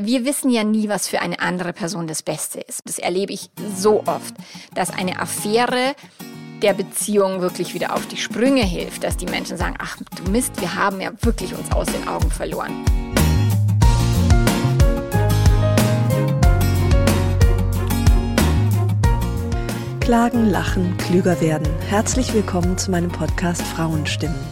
Wir wissen ja nie, was für eine andere Person das Beste ist. Das erlebe ich so oft, dass eine Affäre der Beziehung wirklich wieder auf die Sprünge hilft, dass die Menschen sagen, ach du Mist, wir haben ja wirklich uns aus den Augen verloren. Klagen, lachen, klüger werden. Herzlich willkommen zu meinem Podcast Frauenstimmen.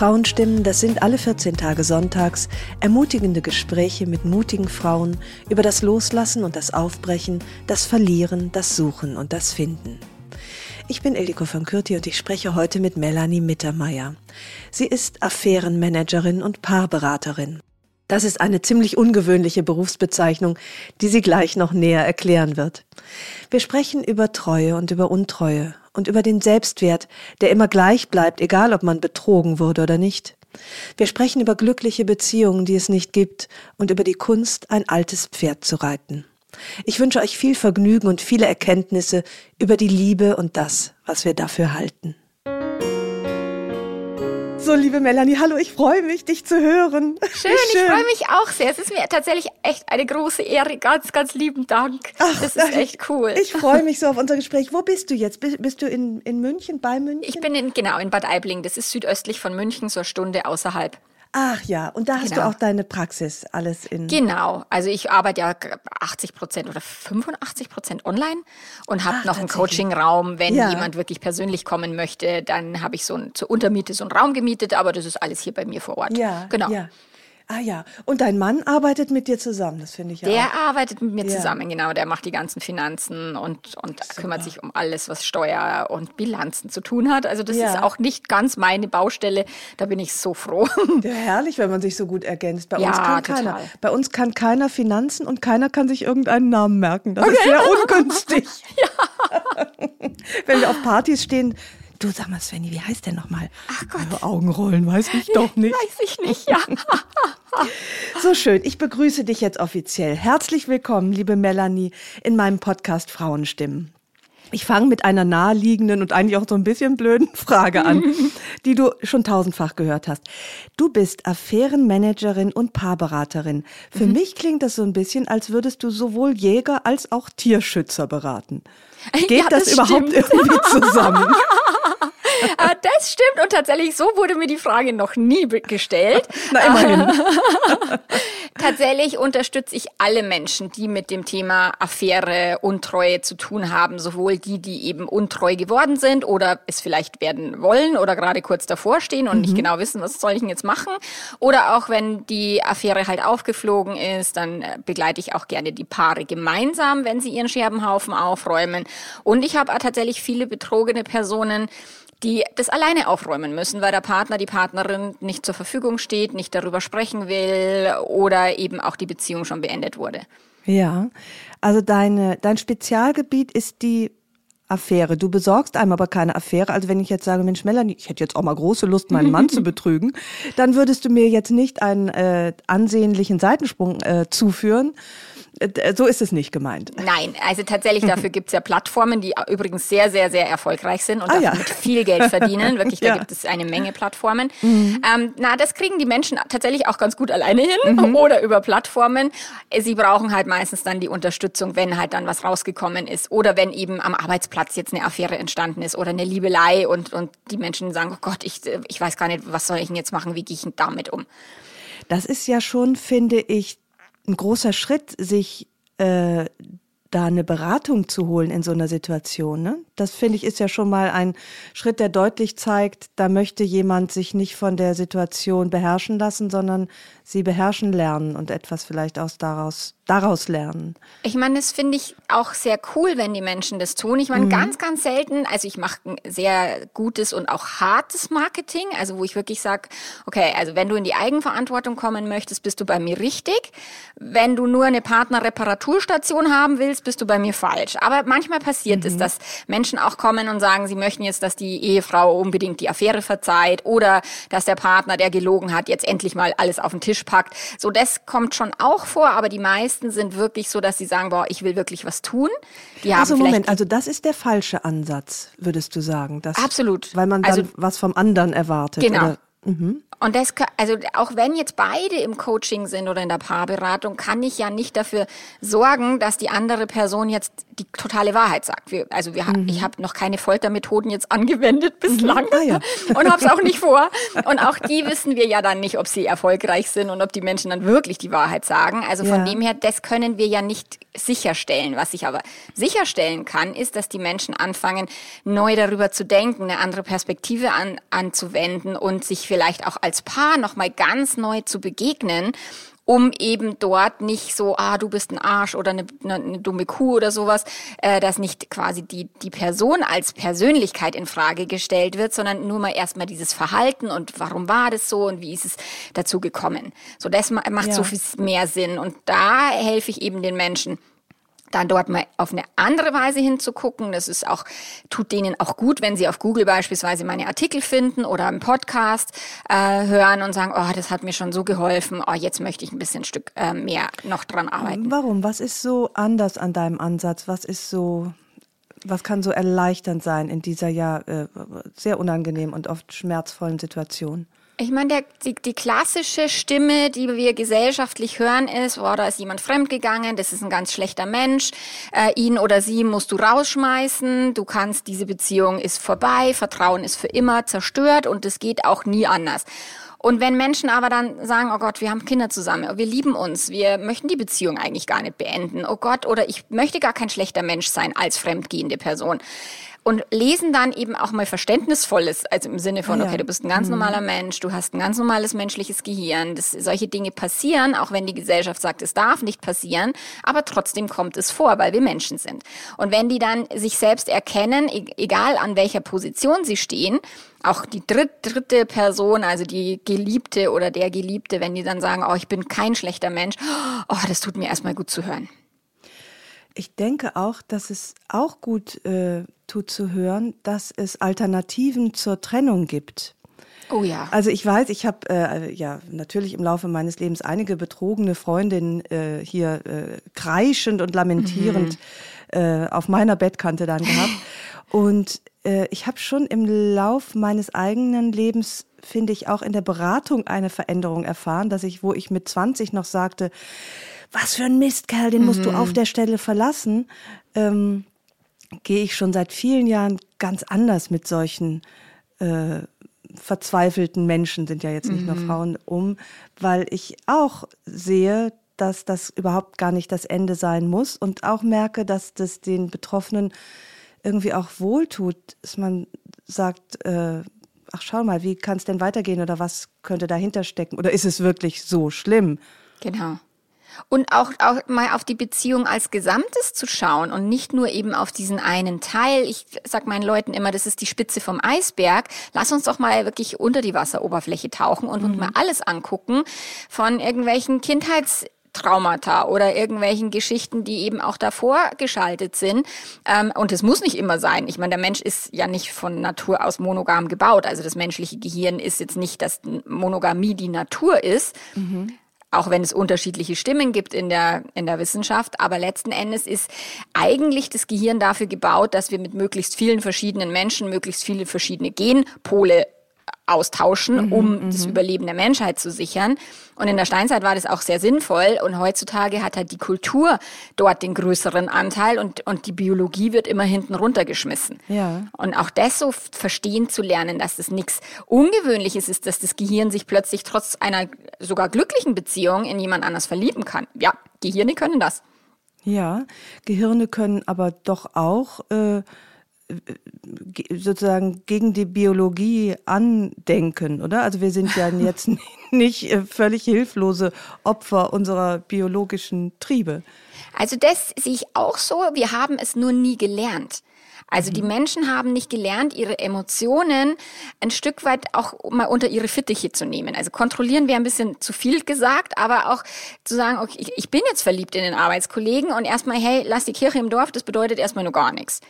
Frauenstimmen, das sind alle 14 Tage sonntags ermutigende Gespräche mit mutigen Frauen über das Loslassen und das Aufbrechen, das Verlieren, das Suchen und das Finden. Ich bin Eliko von Kürti und ich spreche heute mit Melanie Mittermeier. Sie ist Affärenmanagerin und Paarberaterin. Das ist eine ziemlich ungewöhnliche Berufsbezeichnung, die sie gleich noch näher erklären wird. Wir sprechen über Treue und über Untreue und über den Selbstwert, der immer gleich bleibt, egal ob man betrogen wurde oder nicht. Wir sprechen über glückliche Beziehungen, die es nicht gibt, und über die Kunst, ein altes Pferd zu reiten. Ich wünsche euch viel Vergnügen und viele Erkenntnisse über die Liebe und das, was wir dafür halten. So, liebe Melanie, hallo, ich freue mich, dich zu hören. Schön, Schön. ich freue mich auch sehr. Es ist mir tatsächlich echt eine große Ehre. Ganz, ganz lieben Dank. Ach, das ist echt cool. Ich freue mich so auf unser Gespräch. Wo bist du jetzt? Bist du in, in München, bei München? Ich bin in, genau in Bad Aibling. Das ist südöstlich von München, so eine Stunde außerhalb. Ach ja, und da hast genau. du auch deine Praxis alles in. Genau, also ich arbeite ja 80 Prozent oder 85 Prozent online und habe noch einen Coaching-Raum. Wenn ja. jemand wirklich persönlich kommen möchte, dann habe ich so ein, zur Untermiete so einen Raum gemietet, aber das ist alles hier bei mir vor Ort. Ja, genau. Ja. Ah ja, und dein Mann arbeitet mit dir zusammen, das finde ich ja. Der auch. arbeitet mit mir ja. zusammen, genau. Der macht die ganzen Finanzen und, und kümmert sich um alles, was Steuer und Bilanzen zu tun hat. Also das ja. ist auch nicht ganz meine Baustelle. Da bin ich so froh. Ja, herrlich, wenn man sich so gut ergänzt. Bei uns kann total. keiner. Bei uns kann keiner Finanzen und keiner kann sich irgendeinen Namen merken. Das okay. ist sehr ungünstig. ja. wenn wir auf Partys stehen, Du sag mal, Svenny, wie heißt der nochmal? Ach Gott. Also Augenrollen, weiß ich doch nicht. Weiß ich nicht, ja. so schön. Ich begrüße dich jetzt offiziell. Herzlich willkommen, liebe Melanie, in meinem Podcast Frauenstimmen. Ich fange mit einer naheliegenden und eigentlich auch so ein bisschen blöden Frage an, die du schon tausendfach gehört hast. Du bist Affärenmanagerin und Paarberaterin. Für mhm. mich klingt das so ein bisschen, als würdest du sowohl Jäger als auch Tierschützer beraten. Geht ja, das, das überhaupt irgendwie zusammen? Äh, das stimmt und tatsächlich so wurde mir die Frage noch nie gestellt. Na immerhin. tatsächlich unterstütze ich alle Menschen, die mit dem Thema Affäre, Untreue zu tun haben, sowohl die, die eben untreu geworden sind oder es vielleicht werden wollen oder gerade kurz davor stehen und mhm. nicht genau wissen, was soll ich denn jetzt machen, oder auch wenn die Affäre halt aufgeflogen ist, dann äh, begleite ich auch gerne die Paare gemeinsam, wenn sie ihren Scherbenhaufen aufräumen. Und ich habe tatsächlich viele betrogene Personen, die das alleine aufräumen müssen, weil der Partner, die Partnerin nicht zur Verfügung steht, nicht darüber sprechen will oder eben auch die Beziehung schon beendet wurde. Ja, also deine, dein Spezialgebiet ist die Affäre. Du besorgst einem aber keine Affäre. Also wenn ich jetzt sage, Mensch, Melanie, ich hätte jetzt auch mal große Lust, meinen Mann zu betrügen, dann würdest du mir jetzt nicht einen äh, ansehnlichen Seitensprung äh, zuführen, so ist es nicht gemeint. Nein, also tatsächlich dafür gibt es ja Plattformen, die übrigens sehr, sehr, sehr erfolgreich sind und ah, ja. viel Geld verdienen. Wirklich, da ja. gibt es eine Menge Plattformen. Mhm. Ähm, na, das kriegen die Menschen tatsächlich auch ganz gut alleine hin mhm. oder über Plattformen. Sie brauchen halt meistens dann die Unterstützung, wenn halt dann was rausgekommen ist oder wenn eben am Arbeitsplatz jetzt eine Affäre entstanden ist oder eine Liebelei und, und die Menschen sagen, oh Gott, ich, ich weiß gar nicht, was soll ich denn jetzt machen, wie gehe ich damit um? Das ist ja schon, finde ich, ein großer Schritt, sich äh, da eine Beratung zu holen in so einer Situation. Ne? Das finde ich ist ja schon mal ein Schritt, der deutlich zeigt, da möchte jemand sich nicht von der Situation beherrschen lassen, sondern sie beherrschen lernen und etwas vielleicht aus daraus daraus lernen? Ich meine, das finde ich auch sehr cool, wenn die Menschen das tun. Ich meine, mhm. ganz, ganz selten, also ich mache sehr gutes und auch hartes Marketing, also wo ich wirklich sage, okay, also wenn du in die Eigenverantwortung kommen möchtest, bist du bei mir richtig. Wenn du nur eine Partnerreparaturstation haben willst, bist du bei mir falsch. Aber manchmal passiert mhm. es, dass Menschen auch kommen und sagen, sie möchten jetzt, dass die Ehefrau unbedingt die Affäre verzeiht oder dass der Partner, der gelogen hat, jetzt endlich mal alles auf den Tisch packt. So, das kommt schon auch vor, aber die meisten sind wirklich so, dass sie sagen, boah, ich will wirklich was tun. Die also Moment, also das ist der falsche Ansatz, würdest du sagen? Dass, Absolut. Weil man dann also, was vom anderen erwartet. Genau. Oder? Mhm. Und das, also auch wenn jetzt beide im Coaching sind oder in der Paarberatung, kann ich ja nicht dafür sorgen, dass die andere Person jetzt die totale Wahrheit sagt. Wir, also wir, mhm. ich habe noch keine Foltermethoden jetzt angewendet bislang mhm. ah, ja. und habe es auch nicht vor. Und auch die wissen wir ja dann nicht, ob sie erfolgreich sind und ob die Menschen dann wirklich die Wahrheit sagen. Also von ja. dem her, das können wir ja nicht sicherstellen. Was ich aber sicherstellen kann, ist, dass die Menschen anfangen, neu darüber zu denken, eine andere Perspektive an, anzuwenden und sich vielleicht auch als Paar nochmal ganz neu zu begegnen um eben dort nicht so, ah, du bist ein Arsch oder eine, eine, eine dumme Kuh oder sowas, äh, dass nicht quasi die, die Person als Persönlichkeit in Frage gestellt wird, sondern nur mal erstmal dieses Verhalten und warum war das so und wie ist es dazu gekommen. So, das macht ja. so viel mehr Sinn und da helfe ich eben den Menschen dann dort mal auf eine andere Weise hinzugucken. Das ist auch, tut denen auch gut, wenn sie auf Google beispielsweise meine Artikel finden oder im Podcast äh, hören und sagen, oh, das hat mir schon so geholfen, oh, jetzt möchte ich ein bisschen ein Stück äh, mehr noch dran arbeiten. Warum? Was ist so anders an deinem Ansatz? Was ist so, was kann so erleichternd sein in dieser ja äh, sehr unangenehmen und oft schmerzvollen Situation? Ich meine, die, die klassische Stimme, die wir gesellschaftlich hören, ist, oh, da ist jemand fremdgegangen, das ist ein ganz schlechter Mensch, äh, ihn oder sie musst du rausschmeißen, du kannst, diese Beziehung ist vorbei, Vertrauen ist für immer zerstört und es geht auch nie anders. Und wenn Menschen aber dann sagen, oh Gott, wir haben Kinder zusammen, wir lieben uns, wir möchten die Beziehung eigentlich gar nicht beenden, oh Gott, oder ich möchte gar kein schlechter Mensch sein als fremdgehende Person, und lesen dann eben auch mal Verständnisvolles, also im Sinne von, ah, okay, du bist ein ganz mhm. normaler Mensch, du hast ein ganz normales menschliches Gehirn, das, solche Dinge passieren, auch wenn die Gesellschaft sagt, es darf nicht passieren, aber trotzdem kommt es vor, weil wir Menschen sind. Und wenn die dann sich selbst erkennen, e-, egal an welcher Position sie stehen, auch die dritt, dritte Person, also die Geliebte oder der Geliebte, wenn die dann sagen, oh, ich bin kein schlechter Mensch, oh, das tut mir erstmal gut zu hören. Ich denke auch, dass es auch gut äh, tut zu hören, dass es Alternativen zur Trennung gibt. Oh ja. Also ich weiß, ich habe äh, ja natürlich im Laufe meines Lebens einige betrogene Freundinnen äh, hier äh, kreischend und lamentierend mhm. äh, auf meiner Bettkante dann gehabt. Und äh, ich habe schon im Lauf meines eigenen Lebens, finde ich, auch in der Beratung eine Veränderung erfahren, dass ich, wo ich mit 20 noch sagte, was für ein Mistkerl, den musst mhm. du auf der Stelle verlassen, ähm, gehe ich schon seit vielen Jahren ganz anders mit solchen äh, verzweifelten Menschen, sind ja jetzt nicht mhm. nur Frauen, um, weil ich auch sehe, dass das überhaupt gar nicht das Ende sein muss und auch merke, dass das den Betroffenen irgendwie auch wohltut, dass man sagt, äh, ach schau mal, wie kann es denn weitergehen oder was könnte dahinter stecken oder ist es wirklich so schlimm? Genau. Und auch, auch mal auf die Beziehung als Gesamtes zu schauen und nicht nur eben auf diesen einen Teil. Ich sag meinen Leuten immer, das ist die Spitze vom Eisberg. Lass uns doch mal wirklich unter die Wasseroberfläche tauchen und uns mhm. mal alles angucken von irgendwelchen Kindheits Traumata oder irgendwelchen Geschichten, die eben auch davor geschaltet sind. Ähm, und es muss nicht immer sein. Ich meine, der Mensch ist ja nicht von Natur aus monogam gebaut. Also das menschliche Gehirn ist jetzt nicht, dass Monogamie die Natur ist. Mhm auch wenn es unterschiedliche Stimmen gibt in der, in der Wissenschaft. Aber letzten Endes ist eigentlich das Gehirn dafür gebaut, dass wir mit möglichst vielen verschiedenen Menschen möglichst viele verschiedene Genpole austauschen, mhm, um mhm, das Überleben der Menschheit zu sichern. Und in der Steinzeit war das auch sehr sinnvoll. Und heutzutage hat halt die Kultur dort den größeren Anteil und, und die Biologie wird immer hinten runtergeschmissen. Ja. Und auch das so verstehen zu lernen, dass das nichts Ungewöhnliches ist, dass das Gehirn sich plötzlich trotz einer sogar glücklichen Beziehung in jemand anders verlieben kann. Ja, Gehirne können das. Ja, Gehirne können aber doch auch äh, sozusagen gegen die Biologie andenken, oder? Also wir sind ja jetzt nicht äh, völlig hilflose Opfer unserer biologischen Triebe. Also das sehe ich auch so. Wir haben es nur nie gelernt. Also die mhm. Menschen haben nicht gelernt, ihre Emotionen ein Stück weit auch mal unter ihre Fittiche zu nehmen. Also kontrollieren wäre ein bisschen zu viel gesagt, aber auch zu sagen, okay, ich bin jetzt verliebt in den Arbeitskollegen und erstmal, hey, lass die Kirche im Dorf, das bedeutet erstmal nur gar nichts.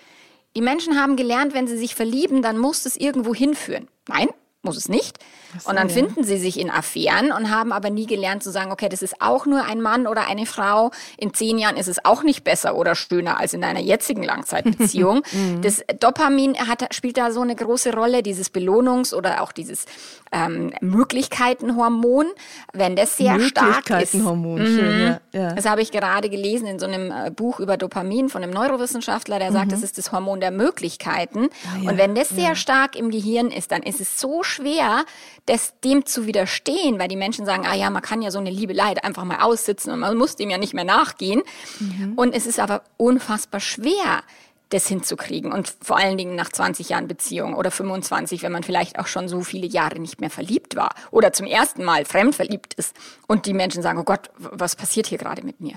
Die Menschen haben gelernt, wenn sie sich verlieben, dann muss es irgendwo hinführen. Nein, muss es nicht. So, und dann ja. finden sie sich in Affären und haben aber nie gelernt zu sagen, okay, das ist auch nur ein Mann oder eine Frau. In zehn Jahren ist es auch nicht besser oder schöner als in einer jetzigen Langzeitbeziehung. Mhm. das Dopamin hat, spielt da so eine große Rolle, dieses Belohnungs- oder auch dieses ähm, Möglichkeitenhormon. Wenn das sehr stark ist. Möglichkeitenhormon, schön, mhm. ja, ja. Das habe ich gerade gelesen in so einem äh, Buch über Dopamin von einem Neurowissenschaftler, der sagt, mhm. das ist das Hormon der Möglichkeiten. Ah, ja, und wenn das sehr stark im Gehirn ist, dann ist es so schwer, das, dem zu widerstehen, weil die Menschen sagen, ah ja, man kann ja so eine Liebe Leid einfach mal aussitzen und man muss dem ja nicht mehr nachgehen. Mhm. Und es ist aber unfassbar schwer, das hinzukriegen und vor allen Dingen nach 20 Jahren Beziehung oder 25, wenn man vielleicht auch schon so viele Jahre nicht mehr verliebt war oder zum ersten Mal fremd verliebt ist und die Menschen sagen, oh Gott, was passiert hier gerade mit mir?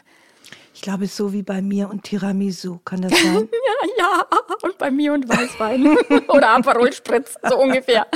Ich glaube, so wie bei mir und Tiramisu, kann das sein? ja, ja, und bei mir und Weißwein oder Aperol Spritz, so ungefähr.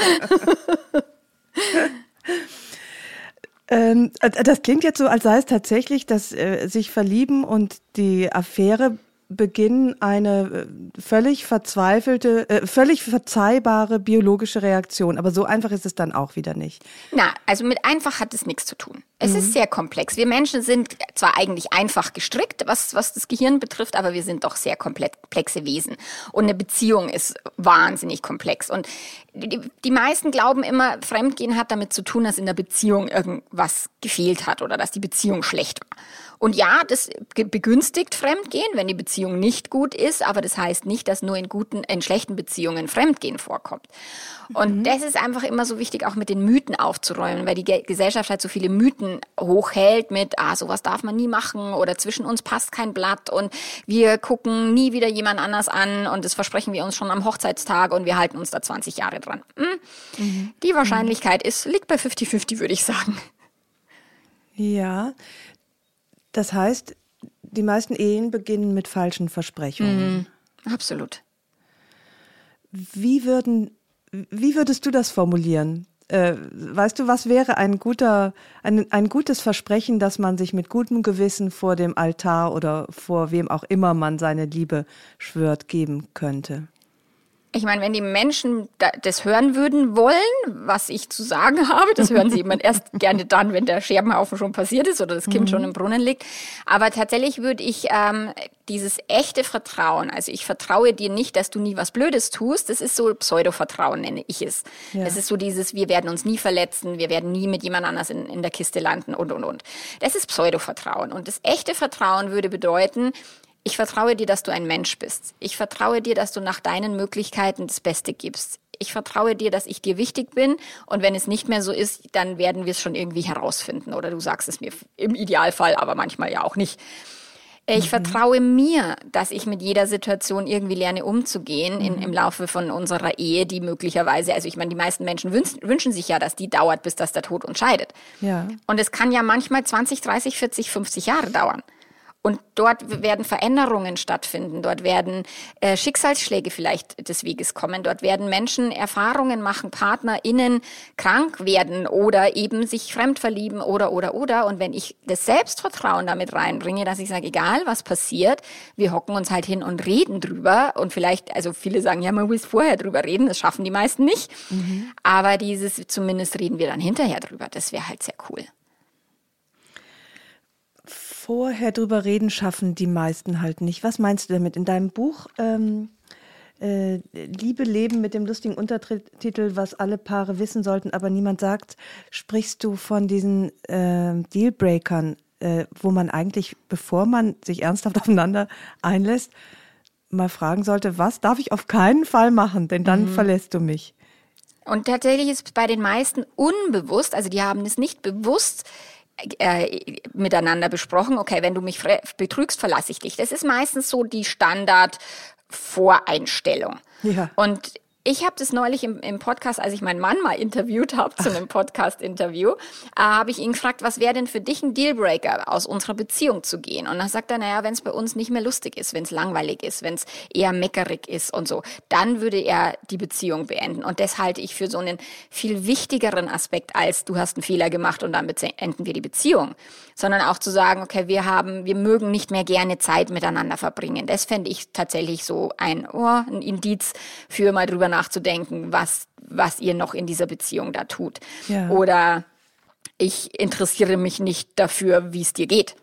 Ähm, äh, das klingt jetzt so, als sei es tatsächlich, dass äh, sich verlieben und die Affäre beginnen eine äh, völlig verzweifelte, äh, völlig verzeihbare biologische Reaktion. Aber so einfach ist es dann auch wieder nicht. Na, also mit einfach hat es nichts zu tun. Es mhm. ist sehr komplex. Wir Menschen sind zwar eigentlich einfach gestrickt, was, was das Gehirn betrifft, aber wir sind doch sehr komplexe Wesen. Und eine Beziehung ist wahnsinnig komplex. Und die, die meisten glauben immer, Fremdgehen hat damit zu tun, dass in der Beziehung irgendwas gefehlt hat oder dass die Beziehung schlecht war. Und ja, das begünstigt Fremdgehen, wenn die Beziehung nicht gut ist, aber das heißt nicht, dass nur in guten, in schlechten Beziehungen Fremdgehen vorkommt. Und mhm. das ist einfach immer so wichtig, auch mit den Mythen aufzuräumen, weil die Gesellschaft halt so viele Mythen hochhält mit, ah, sowas darf man nie machen oder zwischen uns passt kein Blatt und wir gucken nie wieder jemand anders an und das versprechen wir uns schon am Hochzeitstag und wir halten uns da 20 Jahre dran. Hm? Mhm. Die Wahrscheinlichkeit ist, liegt bei 50-50, würde ich sagen. Ja, das heißt, die meisten Ehen beginnen mit falschen Versprechungen. Mhm, absolut. Wie, würden, wie würdest du das formulieren? Äh, weißt du, was wäre ein guter, ein, ein gutes Versprechen, das man sich mit gutem Gewissen vor dem Altar oder vor wem auch immer man seine Liebe schwört, geben könnte? Ich meine, wenn die Menschen das hören würden wollen, was ich zu sagen habe, das hören sie immer erst gerne dann, wenn der Scherbenhaufen schon passiert ist oder das Kind mhm. schon im Brunnen liegt. Aber tatsächlich würde ich ähm, dieses echte Vertrauen, also ich vertraue dir nicht, dass du nie was Blödes tust, das ist so Pseudo-Vertrauen, nenne ich es. Ja. Das ist so dieses, wir werden uns nie verletzen, wir werden nie mit jemand anders in, in der Kiste landen und, und, und. Das ist Pseudo-Vertrauen. Und das echte Vertrauen würde bedeuten, ich vertraue dir, dass du ein Mensch bist. Ich vertraue dir, dass du nach deinen Möglichkeiten das Beste gibst. Ich vertraue dir, dass ich dir wichtig bin und wenn es nicht mehr so ist, dann werden wir es schon irgendwie herausfinden oder du sagst es mir im Idealfall, aber manchmal ja auch nicht. Ich mhm. vertraue mir, dass ich mit jeder Situation irgendwie lerne umzugehen in, mhm. im Laufe von unserer Ehe, die möglicherweise, also ich meine, die meisten Menschen wünschen, wünschen sich ja, dass die dauert, bis das der Tod uns scheidet. Ja. Und es kann ja manchmal 20, 30, 40, 50 Jahre dauern. Und dort werden Veränderungen stattfinden, dort werden äh, Schicksalsschläge vielleicht des Weges kommen, dort werden Menschen Erfahrungen machen, PartnerInnen krank werden oder eben sich fremd verlieben oder, oder, oder. Und wenn ich das Selbstvertrauen damit reinbringe, dass ich sage, egal was passiert, wir hocken uns halt hin und reden drüber und vielleicht, also viele sagen, ja, man muss vorher drüber reden, das schaffen die meisten nicht. Mhm. Aber dieses, zumindest reden wir dann hinterher drüber, das wäre halt sehr cool vorher drüber reden schaffen die meisten halt nicht. Was meinst du damit? In deinem Buch ähm, äh, Liebe leben mit dem lustigen Untertitel, was alle Paare wissen sollten, aber niemand sagt, sprichst du von diesen äh, Dealbreakern, äh, wo man eigentlich, bevor man sich ernsthaft aufeinander einlässt, mal fragen sollte, was darf ich auf keinen Fall machen, denn dann mhm. verlässt du mich. Und tatsächlich ist bei den meisten unbewusst, also die haben es nicht bewusst äh, miteinander besprochen, okay, wenn du mich betrügst, verlasse ich dich. Das ist meistens so die Standard Voreinstellung. Ja. Und ich habe das neulich im, im, Podcast, als ich meinen Mann mal interviewt habe, zu einem Podcast-Interview, äh, habe ich ihn gefragt, was wäre denn für dich ein Dealbreaker, aus unserer Beziehung zu gehen? Und dann sagt er, naja, wenn es bei uns nicht mehr lustig ist, wenn es langweilig ist, wenn es eher meckerig ist und so, dann würde er die Beziehung beenden. Und das halte ich für so einen viel wichtigeren Aspekt, als du hast einen Fehler gemacht und dann beenden wir die Beziehung. Sondern auch zu sagen, okay, wir haben, wir mögen nicht mehr gerne Zeit miteinander verbringen. Das fände ich tatsächlich so ein, oh, ein Indiz für mal drüber nachzudenken, was, was ihr noch in dieser Beziehung da tut. Ja. Oder ich interessiere mich nicht dafür, wie es dir geht.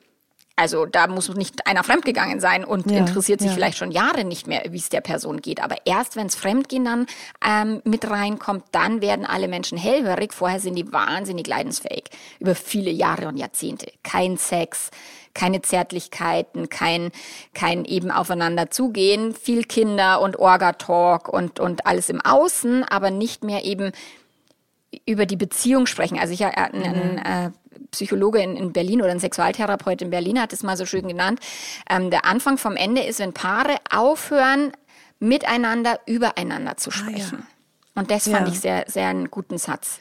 Also da muss nicht einer fremdgegangen sein und ja, interessiert sich ja. vielleicht schon Jahre nicht mehr, wie es der Person geht. Aber erst wenn es Fremdgehen dann ähm, mit reinkommt, dann werden alle Menschen hellhörig. Vorher sind die wahnsinnig leidensfähig. Über viele Jahre und Jahrzehnte. Kein Sex, keine Zärtlichkeiten, kein, kein eben aufeinander zugehen, viel Kinder und Orga-Talk und, und alles im Außen, aber nicht mehr eben über die Beziehung sprechen. Also ich ja ein, ein, ein äh, Psychologe in, in, Berlin oder ein Sexualtherapeut in Berlin hat es mal so schön genannt. Ähm, der Anfang vom Ende ist, wenn Paare aufhören, miteinander übereinander zu sprechen. Ah, ja. Und das fand ja. ich sehr, sehr einen guten Satz.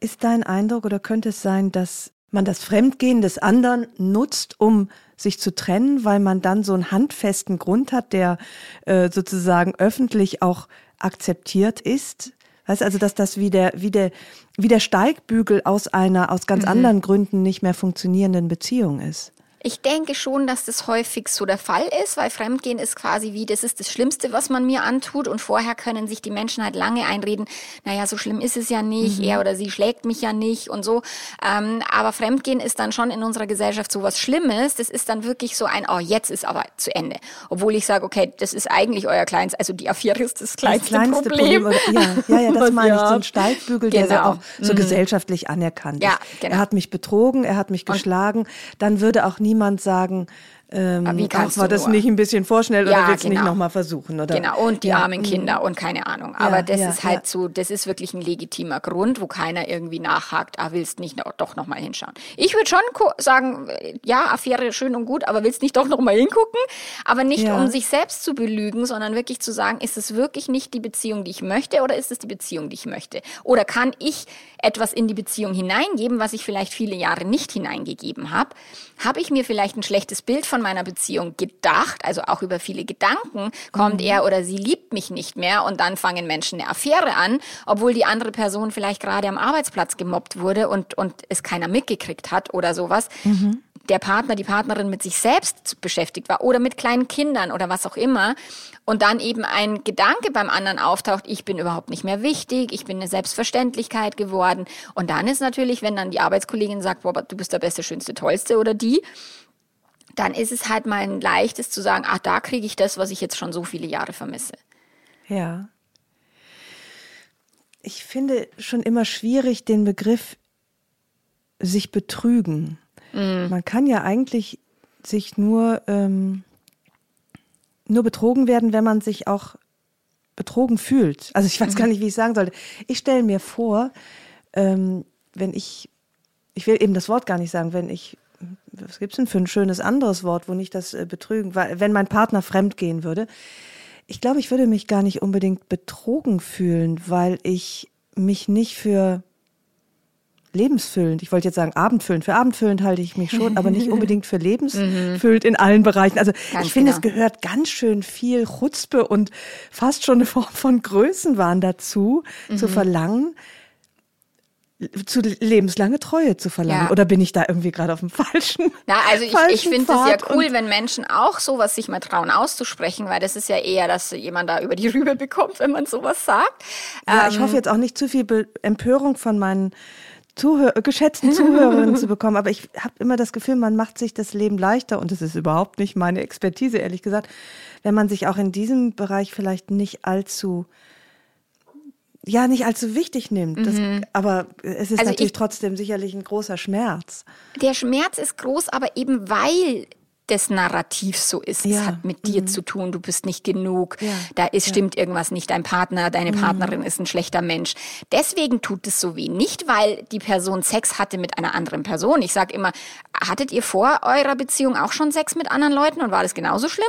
Ist dein Eindruck oder könnte es sein, dass man das Fremdgehen des anderen nutzt, um sich zu trennen, weil man dann so einen handfesten Grund hat, der äh, sozusagen öffentlich auch akzeptiert ist. Weißt also, dass das wie der, wie der, wie der Steigbügel aus einer aus ganz mhm. anderen Gründen nicht mehr funktionierenden Beziehung ist. Ich denke schon, dass das häufig so der Fall ist, weil Fremdgehen ist quasi wie, das ist das Schlimmste, was man mir antut. Und vorher können sich die Menschen halt lange einreden, naja, so schlimm ist es ja nicht, mhm. er oder sie schlägt mich ja nicht und so. Ähm, aber Fremdgehen ist dann schon in unserer Gesellschaft so was Schlimmes. Das ist dann wirklich so ein, oh, jetzt ist aber zu Ende. Obwohl ich sage, okay, das ist eigentlich euer kleinste, also die Affäre ist das kleinste, das kleinste Problem. Problem ja, ja, ja, das meine ja. ich, so ein Steigbügel, genau. der auch so mhm. gesellschaftlich anerkannt ist. Ja, genau. Er hat mich betrogen, er hat mich geschlagen. Und dann würde auch nie niemand sagen, ähm, wie kannst ach, war das nur? nicht ein bisschen vorschnell oder ja, willst du genau. nicht nochmal versuchen? Oder? Genau, und die ja. armen Kinder und keine Ahnung. Aber ja, das ist halt so, das ist wirklich ein legitimer Grund, wo keiner irgendwie nachhakt, ah, willst nicht noch, doch nochmal hinschauen. Ich würde schon sagen, ja, Affäre schön und gut, aber willst nicht doch nochmal hingucken? Aber nicht, um sich selbst zu belügen, sondern wirklich zu sagen, ist es wirklich nicht die Beziehung, die ich möchte oder ist es die Beziehung, die ich möchte? Oder kann ich etwas in die Beziehung hineingeben, was ich vielleicht viele Jahre nicht hineingegeben habe? Habe ich mir vielleicht ein schlechtes Bild von von meiner Beziehung gedacht, also auch über viele Gedanken, kommt mhm. er oder sie liebt mich nicht mehr und dann fangen Menschen eine Affäre an, obwohl die andere Person vielleicht gerade am Arbeitsplatz gemobbt wurde und, und es keiner mitgekriegt hat oder sowas. Mhm der Partner, die Partnerin mit sich selbst beschäftigt war oder mit kleinen Kindern oder was auch immer und dann eben ein Gedanke beim anderen auftaucht, ich bin überhaupt nicht mehr wichtig, ich bin eine Selbstverständlichkeit geworden und dann ist natürlich, wenn dann die Arbeitskollegin sagt, boah, du bist der beste, schönste, tollste oder die, dann ist es halt mal ein leichtes zu sagen, ach, da kriege ich das, was ich jetzt schon so viele Jahre vermisse. Ja. Ich finde schon immer schwierig den Begriff sich betrügen. Mhm. Man kann ja eigentlich sich nur, ähm, nur betrogen werden, wenn man sich auch betrogen fühlt. Also ich weiß mhm. gar nicht, wie ich sagen sollte. Ich stelle mir vor, ähm, wenn ich, ich will eben das Wort gar nicht sagen, wenn ich was gibt es denn für ein schönes anderes Wort, wo nicht das äh, Betrügen, weil wenn mein Partner fremd gehen würde, ich glaube, ich würde mich gar nicht unbedingt betrogen fühlen, weil ich mich nicht für lebensfüllend, ich wollte jetzt sagen abendfüllend, für abendfüllend halte ich mich schon, aber nicht unbedingt für lebensfüllend in allen Bereichen. Also ganz ich finde, genau. es gehört ganz schön viel Chutzpe und fast schon eine Form von Größenwahn dazu, mhm. zu verlangen, zu lebenslange Treue zu verlangen. Ja. Oder bin ich da irgendwie gerade auf dem falschen? Ja, also ich, ich finde es ja cool, wenn Menschen auch sowas sich mal trauen auszusprechen, weil das ist ja eher, dass jemand da über die Rübe bekommt, wenn man sowas sagt. Ja, ähm, ich hoffe jetzt auch nicht zu viel Be Empörung von meinen Zuhör geschätzten Zuhörerinnen zu bekommen, aber ich habe immer das Gefühl, man macht sich das Leben leichter und es ist überhaupt nicht meine Expertise, ehrlich gesagt, wenn man sich auch in diesem Bereich vielleicht nicht allzu ja nicht allzu wichtig nimmt. Das, mhm. Aber es ist also natürlich ich, trotzdem sicherlich ein großer Schmerz. Der Schmerz ist groß, aber eben weil das Narrativ so ist. Ja. Es hat mit dir mhm. zu tun, du bist nicht genug, ja. da ist, ja. stimmt irgendwas nicht, dein Partner, deine mhm. Partnerin ist ein schlechter Mensch. Deswegen tut es so weh. Nicht, weil die Person Sex hatte mit einer anderen Person. Ich sage immer, hattet ihr vor eurer Beziehung auch schon Sex mit anderen Leuten und war das genauso schlimm?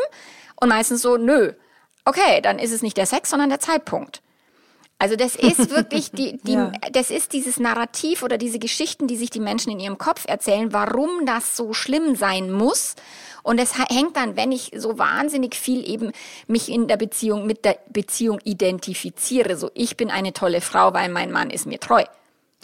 Und meistens so, nö. okay, dann ist es nicht der Sex, sondern der Zeitpunkt. Also das ist wirklich die, die ja. das ist dieses Narrativ oder diese Geschichten, die sich die Menschen in ihrem Kopf erzählen, warum das so schlimm sein muss. Und es hängt dann, wenn ich so wahnsinnig viel eben mich in der Beziehung mit der Beziehung identifiziere, so ich bin eine tolle Frau, weil mein Mann ist mir treu.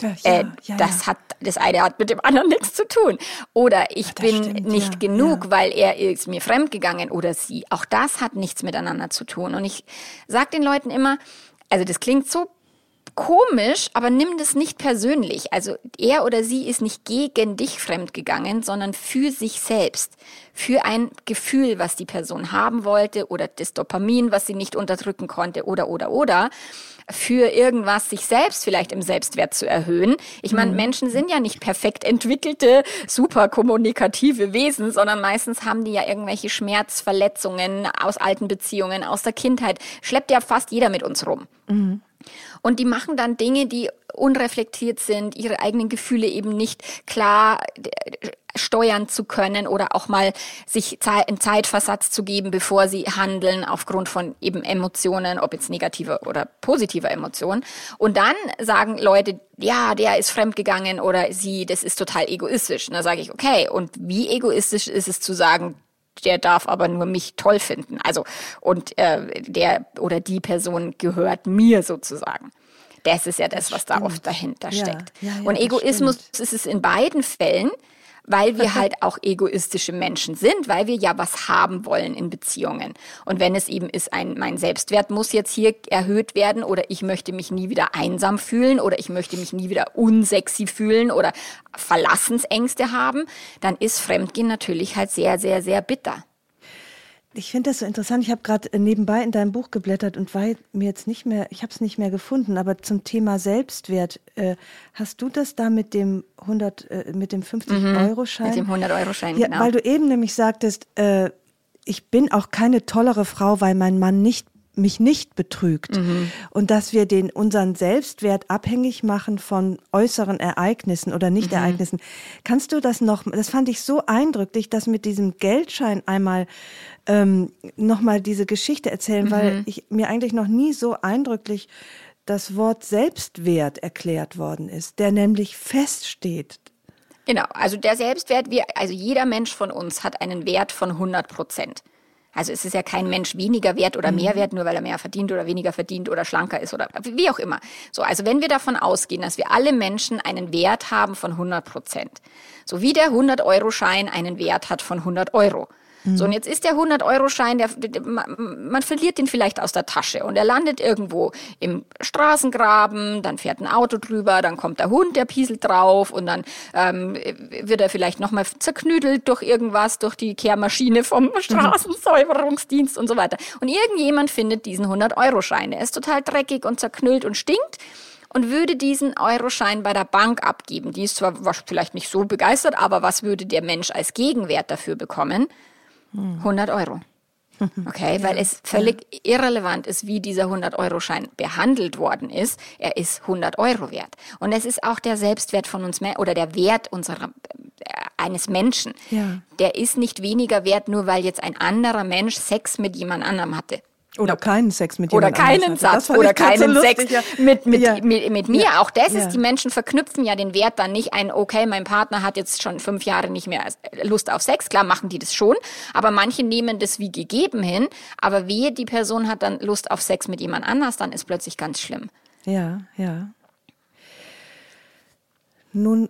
Ja, äh, ja, das hat das eine hat mit dem anderen nichts zu tun. Oder ich bin stimmt, nicht genug, weil er ist mir fremdgegangen oder sie. Auch das hat nichts miteinander zu tun. Und ich sage den Leuten immer, also das klingt so komisch, aber nimm das nicht persönlich. Also er oder sie ist nicht gegen dich fremdgegangen, sondern für sich selbst. Für ein Gefühl, was die Person haben wollte oder das Dopamin, was sie nicht unterdrücken konnte oder, oder, oder. Für irgendwas sich selbst vielleicht im Selbstwert zu erhöhen. Ich meine, mhm. Menschen sind ja nicht perfekt entwickelte, super kommunikative Wesen, sondern meistens haben die ja irgendwelche Schmerzverletzungen aus alten Beziehungen, aus der Kindheit. Schleppt ja fast jeder mit uns rum. Mhm. Und die machen dann Dinge, die unreflektiert sind, ihre eigenen Gefühle eben nicht klar äh, steuern zu können oder auch mal sich einen Zeitversatz zu geben, bevor sie handeln aufgrund von eben Emotionen, ob jetzt negativer oder positiver Emotionen. Und dann sagen Leute, ja, der ist fremdgegangen oder sie, das ist total egoistisch. Und da sage ich, okay, und wie egoistisch ist es zu sagen, der darf aber nur mich toll finden. Also und äh, der oder die Person gehört mir sozusagen. Das ist ja das, was da oft dahinter steckt. Ja, ja, und Egoismus ist es in beiden Fällen weil wir halt auch egoistische Menschen sind, weil wir ja was haben wollen in Beziehungen. Und wenn es eben ist, ein, mein Selbstwert muss jetzt hier erhöht werden oder ich möchte mich nie wieder einsam fühlen oder ich möchte mich nie wieder unsexy fühlen oder Verlassensängste haben, dann ist Fremdgehen natürlich halt sehr, sehr, sehr bitter. Ich finde das so interessant. Ich habe gerade äh, nebenbei in deinem Buch geblättert und war mir jetzt nicht mehr, ich habe es nicht mehr gefunden, aber zum Thema Selbstwert, äh, hast du das da mit dem 100, äh, mit dem 50-Euro-Schein? Mhm, mit dem 100-Euro-Schein, ja, genau. Weil du eben nämlich sagtest, äh, ich bin auch keine tollere Frau, weil mein Mann nicht mich nicht betrügt mhm. und dass wir den unseren Selbstwert abhängig machen von äußeren Ereignissen oder Nicht-Ereignissen. Mhm. Kannst du das noch? Das fand ich so eindrücklich, dass mit diesem Geldschein einmal ähm, noch mal diese Geschichte erzählen, mhm. weil ich mir eigentlich noch nie so eindrücklich das Wort Selbstwert erklärt worden ist, der nämlich feststeht. Genau, also der Selbstwert, wir, also jeder Mensch von uns hat einen Wert von 100 Prozent. Also es ist ja kein Mensch weniger wert oder mehr mhm. wert, nur weil er mehr verdient oder weniger verdient oder schlanker ist oder wie auch immer. So, also wenn wir davon ausgehen, dass wir alle Menschen einen Wert haben von 100 Prozent, so wie der 100-Euro-Schein einen Wert hat von 100 Euro, so, und jetzt ist der 100-Euro-Schein, der, der, man verliert den vielleicht aus der Tasche und er landet irgendwo im Straßengraben, dann fährt ein Auto drüber, dann kommt der Hund, der pieselt drauf und dann ähm, wird er vielleicht nochmal zerknüdelt durch irgendwas, durch die Kehrmaschine vom mhm. Straßensäuberungsdienst und so weiter. Und irgendjemand findet diesen 100-Euro-Schein. Der ist total dreckig und zerknüllt und stinkt und würde diesen Euroschein bei der Bank abgeben. Die ist zwar vielleicht nicht so begeistert, aber was würde der Mensch als Gegenwert dafür bekommen? 100 Euro. Okay, weil es völlig irrelevant ist, wie dieser 100-Euro-Schein behandelt worden ist. Er ist 100 Euro wert. Und es ist auch der Selbstwert von uns oder der Wert unserer, äh, eines Menschen. Ja. Der ist nicht weniger wert, nur weil jetzt ein anderer Mensch Sex mit jemand anderem hatte. Oder keinen Sex mit jemand Oder keinen Satz. Oder keinen so Sex mit, mit, ja. mit, mit, mir. Ja. Auch das ist, die Menschen verknüpfen ja den Wert dann nicht ein, okay, mein Partner hat jetzt schon fünf Jahre nicht mehr Lust auf Sex. Klar machen die das schon. Aber manche nehmen das wie gegeben hin. Aber wehe, die Person hat dann Lust auf Sex mit jemand anders, dann ist plötzlich ganz schlimm. Ja, ja. Nun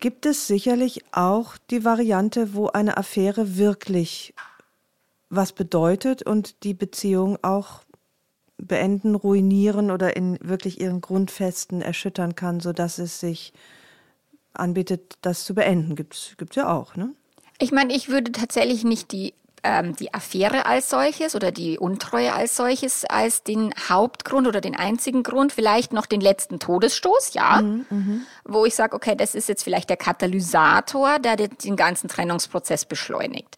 gibt es sicherlich auch die Variante, wo eine Affäre wirklich was bedeutet und die Beziehung auch beenden, ruinieren oder in wirklich ihren Grundfesten erschüttern kann, sodass es sich anbietet, das zu beenden. Gibt es ja auch, ne? Ich meine, ich würde tatsächlich nicht die, ähm, die Affäre als solches oder die Untreue als solches als den Hauptgrund oder den einzigen Grund, vielleicht noch den letzten Todesstoß, ja, mhm, mhm. wo ich sage, okay, das ist jetzt vielleicht der Katalysator, der den ganzen Trennungsprozess beschleunigt.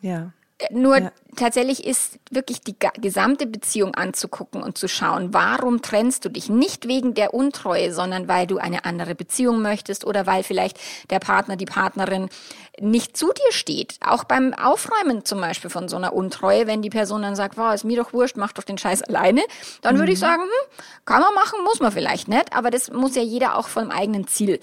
Ja. Nur ja. tatsächlich ist wirklich die gesamte Beziehung anzugucken und zu schauen, warum trennst du dich nicht wegen der Untreue, sondern weil du eine andere Beziehung möchtest oder weil vielleicht der Partner, die Partnerin nicht zu dir steht. Auch beim Aufräumen zum Beispiel von so einer Untreue, wenn die Person dann sagt, wow, ist mir doch wurscht, mach doch den Scheiß alleine, dann mhm. würde ich mhm. sagen, hm, kann man machen, muss man vielleicht nicht, aber das muss ja jeder auch vom eigenen Ziel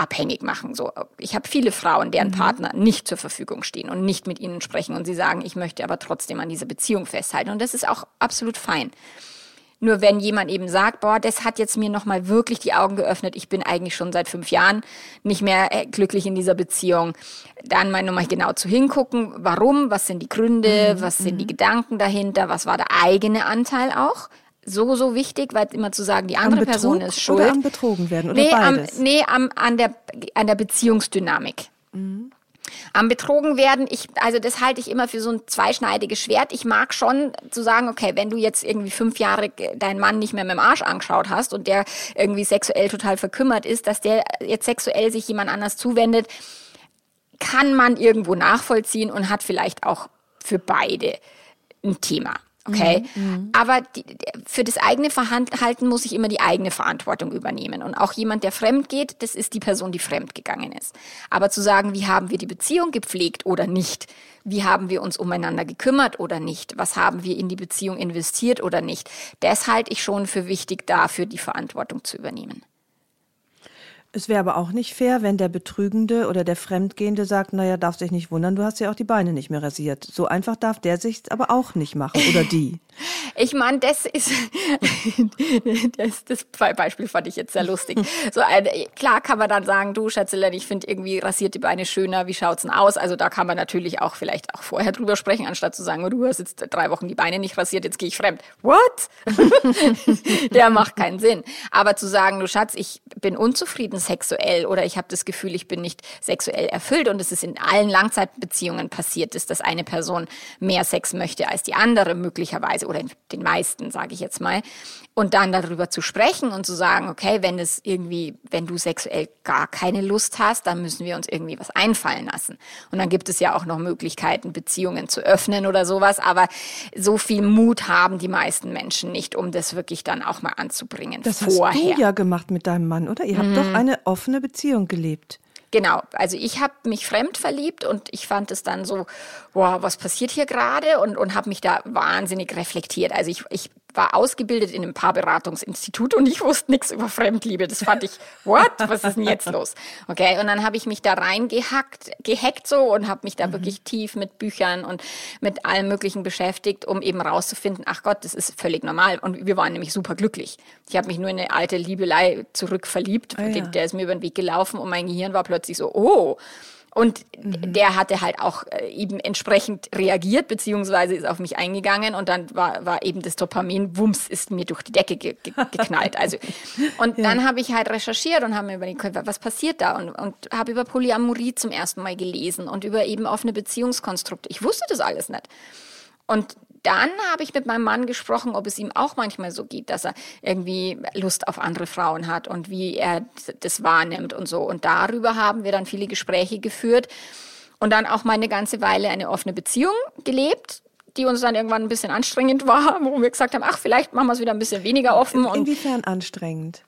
abhängig machen. So, ich habe viele Frauen, deren mhm. Partner nicht zur Verfügung stehen und nicht mit ihnen sprechen und sie sagen, ich möchte aber trotzdem an dieser Beziehung festhalten und das ist auch absolut fein. Nur wenn jemand eben sagt, boah, das hat jetzt mir nochmal wirklich die Augen geöffnet, ich bin eigentlich schon seit fünf Jahren nicht mehr äh, glücklich in dieser Beziehung, dann mal nochmal genau zu hingucken, warum, was sind die Gründe, mhm. was sind die mhm. Gedanken dahinter, was war der eigene Anteil auch so, so wichtig, weil immer zu sagen, die andere Person ist schuld. Oder am Betrogen werden oder nee, beides? Am, nee, am, an, der, an der Beziehungsdynamik. Mhm. Am Betrogen werden, ich, also das halte ich immer für so ein zweischneidiges Schwert. Ich mag schon zu sagen, okay, wenn du jetzt irgendwie fünf Jahre deinen Mann nicht mehr mit dem Arsch angeschaut hast und der irgendwie sexuell total verkümmert ist, dass der jetzt sexuell sich jemand anders zuwendet, kann man irgendwo nachvollziehen und hat vielleicht auch für beide ein Thema. Okay. Mhm, mhm. Aber die, für das eigene Verhalten muss ich immer die eigene Verantwortung übernehmen. Und auch jemand, der fremd geht, das ist die Person, die fremd gegangen ist. Aber zu sagen, wie haben wir die Beziehung gepflegt oder nicht? Wie haben wir uns umeinander gekümmert oder nicht? Was haben wir in die Beziehung investiert oder nicht? Das halte ich schon für wichtig, dafür die Verantwortung zu übernehmen. Es wäre aber auch nicht fair, wenn der Betrügende oder der Fremdgehende sagt, naja, darf sich nicht wundern, du hast ja auch die Beine nicht mehr rasiert. So einfach darf der sich aber auch nicht machen oder die. Ich meine, das ist das, das Beispiel fand ich jetzt sehr lustig. So klar kann man dann sagen, du Schätzelein, ich finde irgendwie rasierte Beine schöner, wie schaut's denn aus? Also da kann man natürlich auch vielleicht auch vorher drüber sprechen, anstatt zu sagen, du hast jetzt drei Wochen die Beine nicht rasiert, jetzt gehe ich fremd. What? Der macht keinen Sinn. Aber zu sagen, du Schatz, ich bin unzufrieden sexuell oder ich habe das Gefühl, ich bin nicht sexuell erfüllt und es ist in allen Langzeitbeziehungen passiert ist, dass eine Person mehr Sex möchte als die andere möglicherweise oder in den meisten, sage ich jetzt mal. Und dann darüber zu sprechen und zu sagen, okay, wenn es irgendwie, wenn du sexuell gar keine Lust hast, dann müssen wir uns irgendwie was einfallen lassen. Und dann gibt es ja auch noch Möglichkeiten, Beziehungen zu öffnen oder sowas. Aber so viel Mut haben die meisten Menschen nicht, um das wirklich dann auch mal anzubringen. Das vorher. hast du ja gemacht mit deinem Mann, oder? Ihr habt mhm. doch eine offene Beziehung gelebt. Genau, also ich habe mich fremd verliebt und ich fand es dann so, wow, was passiert hier gerade und, und habe mich da wahnsinnig reflektiert. Also ich, ich war ausgebildet in einem Paarberatungsinstitut und ich wusste nichts über Fremdliebe. Das fand ich, what? Was ist denn jetzt los? Okay, und dann habe ich mich da reingehackt, gehackt so und habe mich da mhm. wirklich tief mit Büchern und mit allem Möglichen beschäftigt, um eben rauszufinden, ach Gott, das ist völlig normal. Und wir waren nämlich super glücklich. Ich habe mich nur in eine alte Liebelei zurückverliebt. Ah, ja. Der ist mir über den Weg gelaufen und mein Gehirn war plötzlich so, oh, und mhm. der hatte halt auch äh, eben entsprechend reagiert, beziehungsweise ist auf mich eingegangen und dann war, war eben das Dopamin, wumms, ist mir durch die Decke ge ge geknallt. Also, und ja. dann habe ich halt recherchiert und habe mir überlegt, was passiert da? Und, und habe über Polyamorie zum ersten Mal gelesen und über eben offene Beziehungskonstrukte. Ich wusste das alles nicht. Und dann habe ich mit meinem Mann gesprochen, ob es ihm auch manchmal so geht, dass er irgendwie Lust auf andere Frauen hat und wie er das wahrnimmt und so. Und darüber haben wir dann viele Gespräche geführt und dann auch mal eine ganze Weile eine offene Beziehung gelebt die uns dann irgendwann ein bisschen anstrengend war, wo wir gesagt haben, ach, vielleicht machen wir es wieder ein bisschen weniger offen. Inwiefern anstrengend?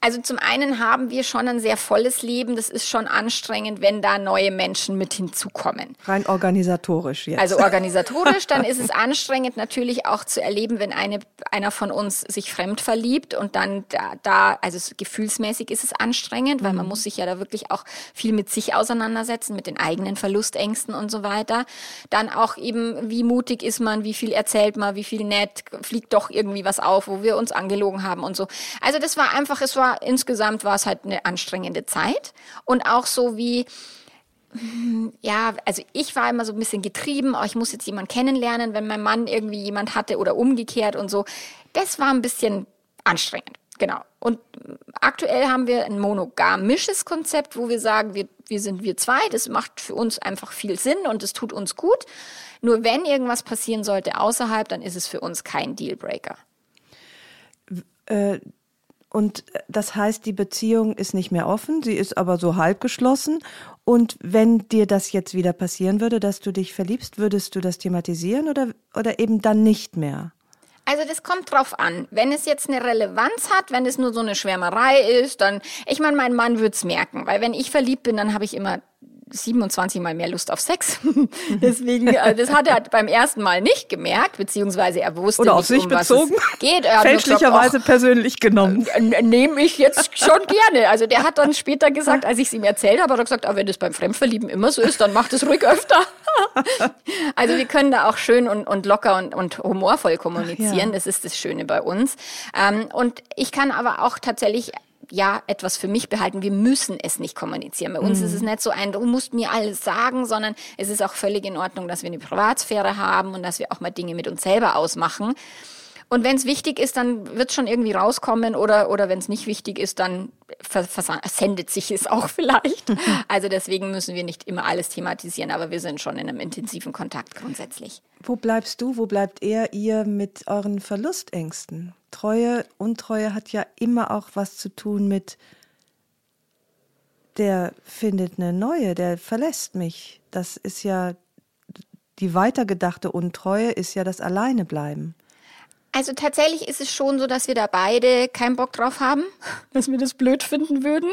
Also zum einen haben wir schon ein sehr volles Leben. Das ist schon anstrengend, wenn da neue Menschen mit hinzukommen. Rein organisatorisch jetzt. Also organisatorisch, dann ist es anstrengend natürlich auch zu erleben, wenn eine, einer von uns sich fremd verliebt und dann da, da also gefühlsmäßig ist es anstrengend, weil man mhm. muss sich ja da wirklich auch viel mit sich auseinandersetzen, mit den eigenen Verlustängsten und so weiter. Dann auch eben, wie mutig ist man, wie viel erzählt man, wie viel nett, fliegt doch irgendwie was auf, wo wir uns angelogen haben und so. Also das war einfach, es war war insgesamt war es halt eine anstrengende Zeit und auch so wie ja, also ich war immer so ein bisschen getrieben, oh, ich muss jetzt jemanden kennenlernen, wenn mein Mann irgendwie jemand hatte oder umgekehrt und so. Das war ein bisschen anstrengend. Genau. Und aktuell haben wir ein monogamisches Konzept, wo wir sagen, wir, wir sind wir zwei. Das macht für uns einfach viel Sinn und es tut uns gut. Nur wenn irgendwas passieren sollte außerhalb, dann ist es für uns kein Dealbreaker. Äh, und das heißt, die Beziehung ist nicht mehr offen, sie ist aber so halb geschlossen. Und wenn dir das jetzt wieder passieren würde, dass du dich verliebst, würdest du das thematisieren oder, oder eben dann nicht mehr? Also das kommt drauf an. Wenn es jetzt eine Relevanz hat, wenn es nur so eine Schwärmerei ist, dann, ich meine, mein Mann wird's merken, weil wenn ich verliebt bin, dann habe ich immer 27 mal mehr Lust auf Sex. Deswegen, äh, das hat er beim ersten Mal nicht gemerkt, beziehungsweise er wusste Oder nicht, auf sich um was bezogen. es geht. Er Fälschlicherweise gesagt, persönlich genommen. äh, Nehme ich jetzt schon gerne. Also der hat dann später gesagt, als ich es ihm erzählt habe, hat er gesagt, ah, wenn das beim Fremdverlieben immer so ist, dann macht es ruhig öfter. also wir können da auch schön und, und locker und, und humorvoll kommunizieren. Ja. Das ist das Schöne bei uns. Ähm, und ich kann aber auch tatsächlich ja, etwas für mich behalten. Wir müssen es nicht kommunizieren. Bei uns ist es nicht so ein, du musst mir alles sagen, sondern es ist auch völlig in Ordnung, dass wir eine Privatsphäre haben und dass wir auch mal Dinge mit uns selber ausmachen. Und wenn es wichtig ist, dann wird es schon irgendwie rauskommen oder, oder wenn es nicht wichtig ist, dann ver versendet sich es auch vielleicht. Also deswegen müssen wir nicht immer alles thematisieren, aber wir sind schon in einem intensiven Kontakt grundsätzlich. Wo bleibst du, wo bleibt er, ihr mit euren Verlustängsten? Treue, Untreue hat ja immer auch was zu tun mit, der findet eine neue, der verlässt mich. Das ist ja, die weitergedachte Untreue ist ja das Alleinebleiben. Also tatsächlich ist es schon so, dass wir da beide keinen Bock drauf haben, dass wir das blöd finden würden.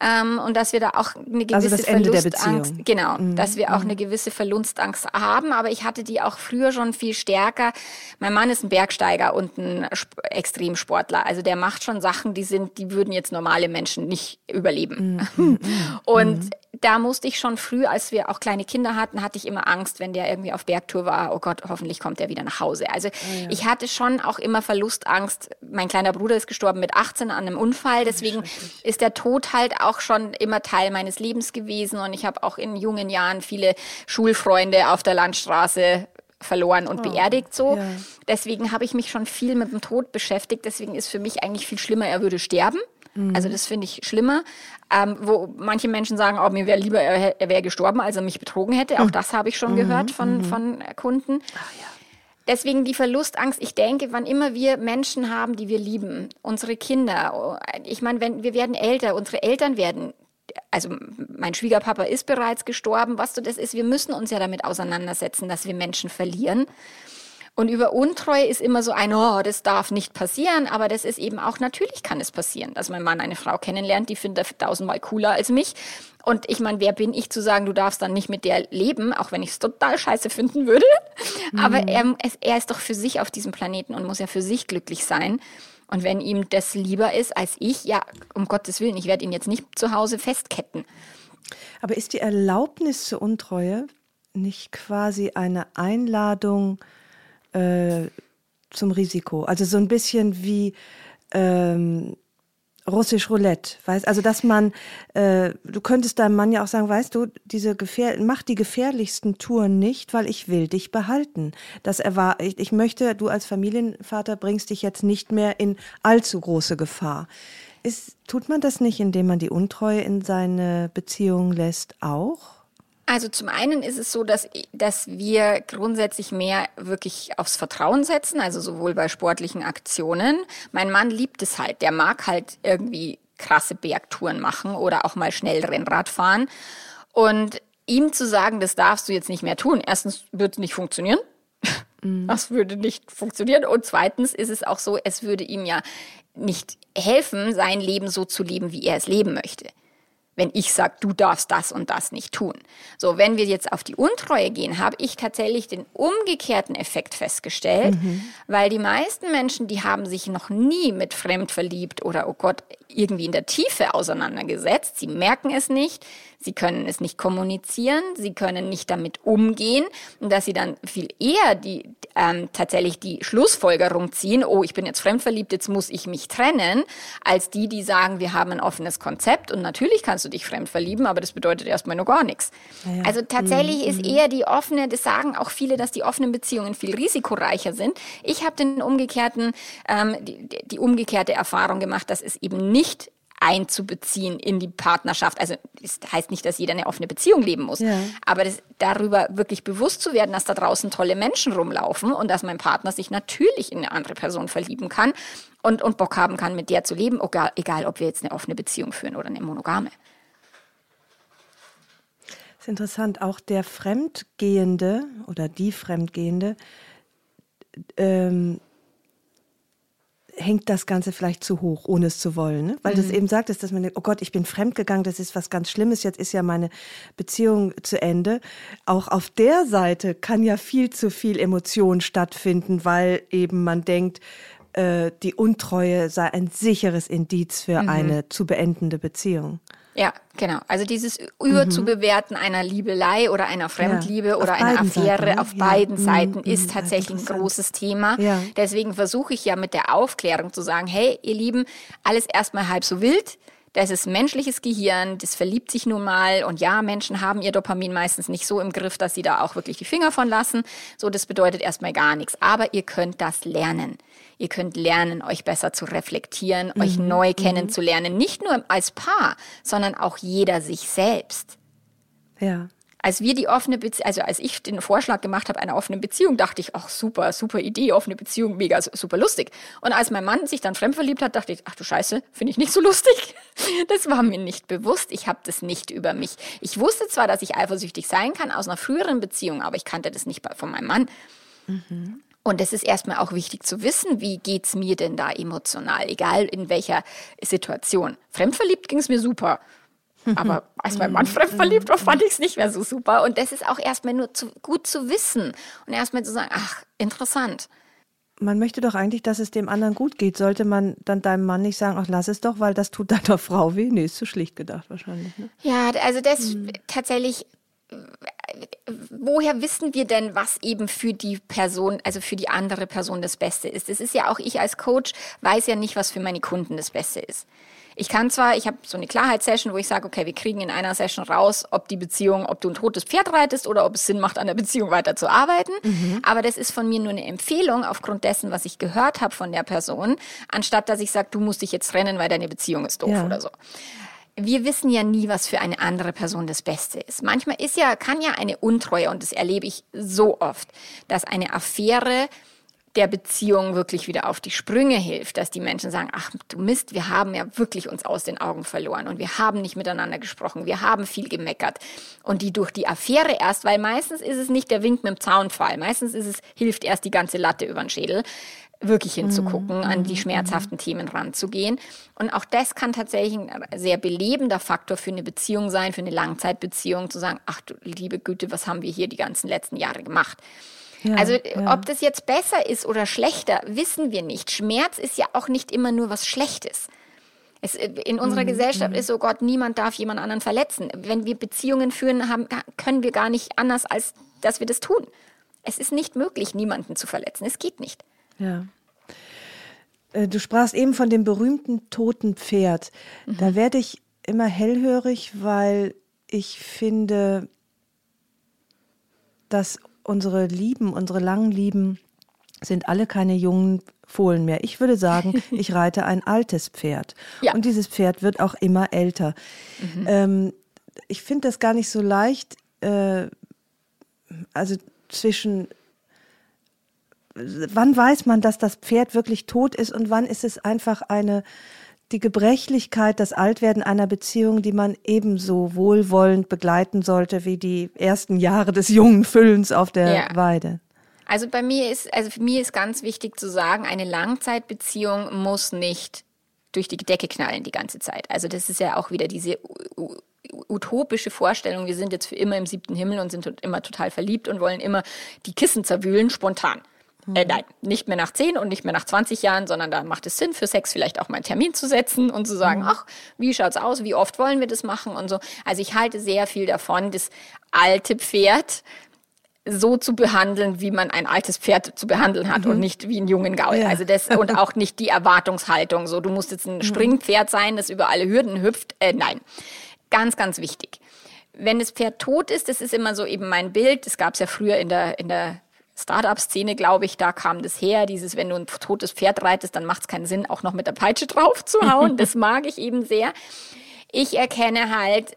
Ähm, und dass wir da auch eine gewisse Also Ende der Verlustangst, genau, dass wir auch eine gewisse Verlustangst haben. Aber ich hatte die auch früher schon viel stärker. Mein Mann ist ein Bergsteiger und ein Sp- Extremsportler. Also der macht schon Sachen, die sind, die würden jetzt normale Menschen nicht überleben. und da musste ich schon früh, als wir auch kleine Kinder hatten, hatte ich immer Angst, wenn der irgendwie auf Bergtour war, oh Gott, hoffentlich kommt er wieder nach Hause. Also ich hatte schon auch immer Verlustangst. Mein kleiner Bruder ist gestorben mit 18 an einem Unfall, deswegen ist der Tod halt auch schon immer Teil meines Lebens gewesen und ich habe auch in jungen Jahren viele Schulfreunde auf der Landstraße verloren und beerdigt so. ja. Deswegen habe ich mich schon viel mit dem Tod beschäftigt. Deswegen ist für mich eigentlich viel schlimmer, er würde sterben. Also das finde ich schlimmer. Ähm, wo manche Menschen sagen, oh, mir wäre lieber, er, wäre gestorben, als er mich betrogen hätte. Auch das habe ich schon gehört von, von äh, Kunden. Deswegen die Verlustangst. Ich denke, wann immer wir Menschen haben, die wir lieben, unsere Kinder, oh, ich meine, wenn wir werden älter, unsere Eltern werden, also mein Schwiegerpapa ist bereits gestorben, was so das ist, wir müssen uns ja damit auseinandersetzen, dass wir Menschen verlieren. Und über Untreue ist immer so ein, oh, das darf nicht passieren, aber das ist eben auch, natürlich kann es passieren, dass mein Mann eine Frau kennenlernt, die findet er tausendmal cooler als mich. Und ich meine, wer bin ich zu sagen, du darfst dann nicht mit der leben, auch wenn ich es total scheiße finden würde. Aber er, er ist doch für sich auf diesem Planeten und muss ja für sich glücklich sein. Und wenn ihm das lieber ist als ich, ja, um Gottes Willen, ich werde ihn jetzt nicht zu Hause festketten. Aber ist die Erlaubnis zur Untreue nicht quasi eine Einladung äh, zum Risiko? Also so ein bisschen wie ähm, russisch Roulette, weißt? Also dass man, äh, du könntest deinem Mann ja auch sagen, weißt du, diese gefähr mach die gefährlichsten Touren nicht, weil ich will dich behalten. Das erwar ich, ich möchte, du als Familienvater bringst dich jetzt nicht mehr in allzu große Gefahr. Ist, tut man das nicht, indem man die Untreue in seine Beziehung lässt, auch? Also zum einen ist es so, dass, dass wir grundsätzlich mehr wirklich aufs Vertrauen setzen, also sowohl bei sportlichen Aktionen. Mein Mann liebt es halt, der mag halt irgendwie krasse Bergtouren machen oder auch mal schnell Rennrad fahren. Und ihm zu sagen, das darfst du jetzt nicht mehr tun, erstens wird es nicht funktionieren. Das würde nicht funktionieren. Und zweitens ist es auch so, es würde ihm ja nicht helfen, sein Leben so zu leben, wie er es leben möchte wenn ich sage, du darfst das und das nicht tun. So, wenn wir jetzt auf die Untreue gehen, habe ich tatsächlich den umgekehrten Effekt festgestellt, weil die meisten Menschen, die haben sich noch nie mit fremd verliebt oder, oh Gott, irgendwie in der Tiefe auseinandergesetzt. Sie merken es nicht, sie können es nicht kommunizieren, sie können nicht damit umgehen und dass sie dann viel eher die ähm, tatsächlich die Schlussfolgerung ziehen, oh, ich bin jetzt fremdverliebt, jetzt muss ich mich trennen, als die, die sagen, wir haben ein offenes Konzept und natürlich kannst du dich fremd verlieben, aber das bedeutet erstmal nur gar nichts. ja. Also tatsächlich ist eher die offene, das sagen auch viele, dass die offenen Beziehungen viel risikoreicher sind. Ich habe den umgekehrten, ähm, die, die umgekehrte Erfahrung gemacht, dass es eben nicht einzubeziehen in die Partnerschaft. Also das heißt nicht, dass jeder eine offene Beziehung leben muss, Ja. aber das, darüber wirklich bewusst zu werden, dass da draußen tolle Menschen rumlaufen und dass mein Partner sich natürlich in eine andere Person verlieben kann und, und Bock haben kann, mit der zu leben, egal, egal ob wir jetzt eine offene Beziehung führen oder eine monogame. ist interessant, auch der Fremdgehende oder die Fremdgehende ähm, hängt das Ganze vielleicht zu hoch, ohne es zu wollen. Ne? Weil mhm. das eben sagt, dass man denkt, oh Gott, ich bin fremdgegangen, das ist was ganz Schlimmes, jetzt ist ja meine Beziehung zu Ende. Auch auf der Seite kann ja viel zu viel Emotion stattfinden, weil eben man denkt, äh, die Untreue sei ein sicheres Indiz für mhm. eine zu beendende Beziehung. Ja, genau. Also dieses Überzubewerten mhm. einer Liebelei oder einer Fremdliebe ja, oder einer Affäre Seiten, ne? auf ja. beiden mhm. Seiten ist tatsächlich ein großes Thema. Ja. Deswegen versuche ich ja mit der Aufklärung zu sagen, hey, ihr Lieben, alles erstmal halb so wild. Das ist menschliches Gehirn, das verliebt sich nun mal. Und ja, Menschen haben ihr Dopamin meistens nicht so im Griff, dass sie da auch wirklich die Finger von lassen. So, das bedeutet erstmal gar nichts. Aber ihr könnt das lernen. Ihr könnt lernen, euch besser zu reflektieren, mhm. euch neu mhm. kennenzulernen. Nicht nur als Paar, sondern auch jeder sich selbst. Ja. Als wir die offene Beziehung, also als ich den Vorschlag gemacht habe einer offenen Beziehung, dachte ich, ach super, super Idee, offene Beziehung, mega, super lustig. Und als mein Mann sich dann fremdverliebt hat, dachte ich, ach du Scheiße, finde ich nicht so lustig. Das war mir nicht bewusst. Ich habe das nicht über mich. Ich wusste zwar, dass ich eifersüchtig sein kann aus einer früheren Beziehung, aber ich kannte das nicht von meinem Mann. Mhm. Und es ist erstmal auch wichtig zu wissen, wie geht's mir denn da emotional, egal in welcher Situation. Fremdverliebt ging es mir super. Aber als mein Mann fremd verliebt war, fand ich es nicht mehr so super. Und das ist auch erstmal nur zu, gut zu wissen und erstmal zu sagen, ach, interessant. Man möchte doch eigentlich, dass es dem anderen gut geht. Sollte man dann deinem Mann nicht sagen, ach, lass es doch, weil das tut deiner Frau weh? Nee, ist zu schlicht gedacht wahrscheinlich. Ne? Ja, also das hm. tatsächlich woher wissen wir denn, was eben für die Person, also für die andere Person das Beste ist? Es ist ja auch ich als Coach weiß ja nicht, was für meine Kunden das Beste ist. Ich kann zwar, ich habe so eine Klarheitssession, wo ich sage, okay, wir kriegen in einer Session raus, ob die Beziehung, ob du ein totes Pferd reitest oder ob es Sinn macht, an der Beziehung weiterzuarbeiten. Mhm. Aber das ist von mir nur eine Empfehlung aufgrund dessen, was ich gehört habe von der Person, anstatt dass ich sage, du musst dich jetzt trennen, weil deine Beziehung ist doof ja. oder so wir wissen ja nie, was für eine andere Person das Beste ist. Manchmal ist ja, kann ja eine Untreue, und das erlebe ich so oft, dass eine Affäre der Beziehung wirklich wieder auf die Sprünge hilft, dass die Menschen sagen, ach du Mist, wir haben ja wirklich uns aus den Augen verloren und wir haben nicht miteinander gesprochen, wir haben viel gemeckert und die durch die Affäre erst, weil meistens ist es nicht der Wink mit dem Zaunfall, meistens ist es, hilft erst die ganze Latte über den Schädel, wirklich hinzugucken, mhm. an die mhm. schmerzhaften. Themen ranzugehen. Und auch das kann tatsächlich ein sehr belebender Faktor für eine Beziehung sein, für eine Langzeitbeziehung, zu sagen, ach du liebe Güte, was haben wir hier die ganzen letzten Jahre gemacht? Ja, also ja. ob das jetzt besser ist oder schlechter, wissen wir nicht. Schmerz ist ja auch nicht immer nur was Schlechtes. Es, in unserer mhm. Gesellschaft mhm. ist so Gott, niemand darf jemand anderen verletzen. Wenn wir Beziehungen führen, haben, können wir gar nicht anders, als dass wir das tun. Es ist nicht möglich, niemanden zu verletzen. Es geht nicht. Ja. Äh, du sprachst eben von dem berühmten toten Pferd. Mhm. Da werde ich immer hellhörig, weil ich finde, dass unsere Lieben, unsere langen Lieben sind alle keine jungen Fohlen mehr. Ich würde sagen, ich reite ein altes Pferd. Ja. Und dieses Pferd wird auch immer älter. Mhm. Ähm, ich finde das gar nicht so leicht, äh, also zwischen wann weiß man, dass das Pferd wirklich tot ist und wann ist es einfach eine die Gebrechlichkeit, das Altwerden einer Beziehung, die man ebenso wohlwollend begleiten sollte wie die ersten Jahre des jungen Füllens auf der ja. Weide. Also bei mir ist, also für mich ist ganz wichtig zu sagen, eine Langzeitbeziehung muss nicht durch die Decke knallen die ganze Zeit. Also das ist ja auch wieder diese utopische Vorstellung, wir sind jetzt für immer im siebten Himmel und sind immer total verliebt und wollen immer die Kissen zerwühlen, spontan. Äh, nein, nicht mehr nach 10 und nicht mehr nach 20 Jahren, sondern da macht es Sinn, für Sex vielleicht auch mal einen Termin zu setzen und zu sagen, mhm. ach, wie schaut's aus, wie oft wollen wir das machen und so. Also ich halte sehr viel davon, das alte Pferd so zu behandeln, wie man ein altes Pferd zu behandeln hat mhm. und nicht wie einen jungen Gaul. Ja. Also das und auch nicht die Erwartungshaltung. So, du musst jetzt ein mhm. Springpferd sein, das über alle Hürden hüpft. Äh, nein, ganz, ganz wichtig. Wenn das Pferd tot ist, das ist immer so eben mein Bild. Das gab es ja früher in der in der Startup-Szene, glaube ich, da kam das her, dieses, wenn du ein totes Pferd reitest, dann macht es keinen Sinn, auch noch mit der Peitsche drauf zu hauen. Das mag ich eben sehr. Ich erkenne halt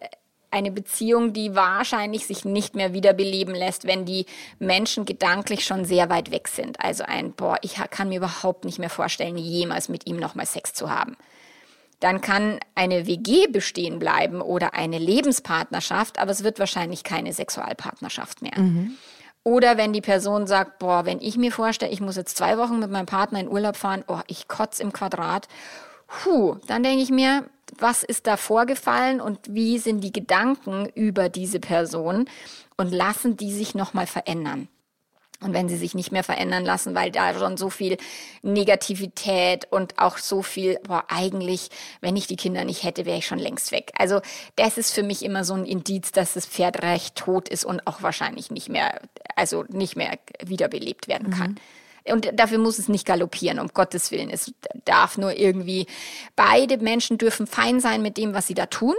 eine Beziehung, die wahrscheinlich sich nicht mehr wiederbeleben lässt, wenn die Menschen gedanklich schon sehr weit weg sind. Also ein, boah, ich kann mir überhaupt nicht mehr vorstellen, jemals mit ihm nochmal Sex zu haben. dann kann eine WG bestehen bleiben oder eine Lebenspartnerschaft, aber es wird wahrscheinlich keine Sexualpartnerschaft mehr. Mhm. Oder wenn die Person sagt, boah, wenn ich mir vorstelle, ich muss jetzt zwei Wochen mit meinem Partner in Urlaub fahren, oh, ich kotze im Quadrat, Puh, dann denke ich mir, was ist da vorgefallen und wie sind die Gedanken über diese Person und lassen die sich nochmal verändern. Und wenn sie sich nicht mehr verändern lassen, weil da schon so viel Negativität und auch so viel, boah, eigentlich, wenn ich die Kinder nicht hätte, wäre ich schon längst weg. Also das ist für mich immer so ein Indiz, dass das Pferd recht tot ist und auch wahrscheinlich nicht mehr, also nicht mehr wiederbelebt werden kann. Mhm. Und dafür muss es nicht galoppieren, um Gottes Willen. Es darf nur irgendwie, beide Menschen dürfen fein sein mit dem, was sie da tun.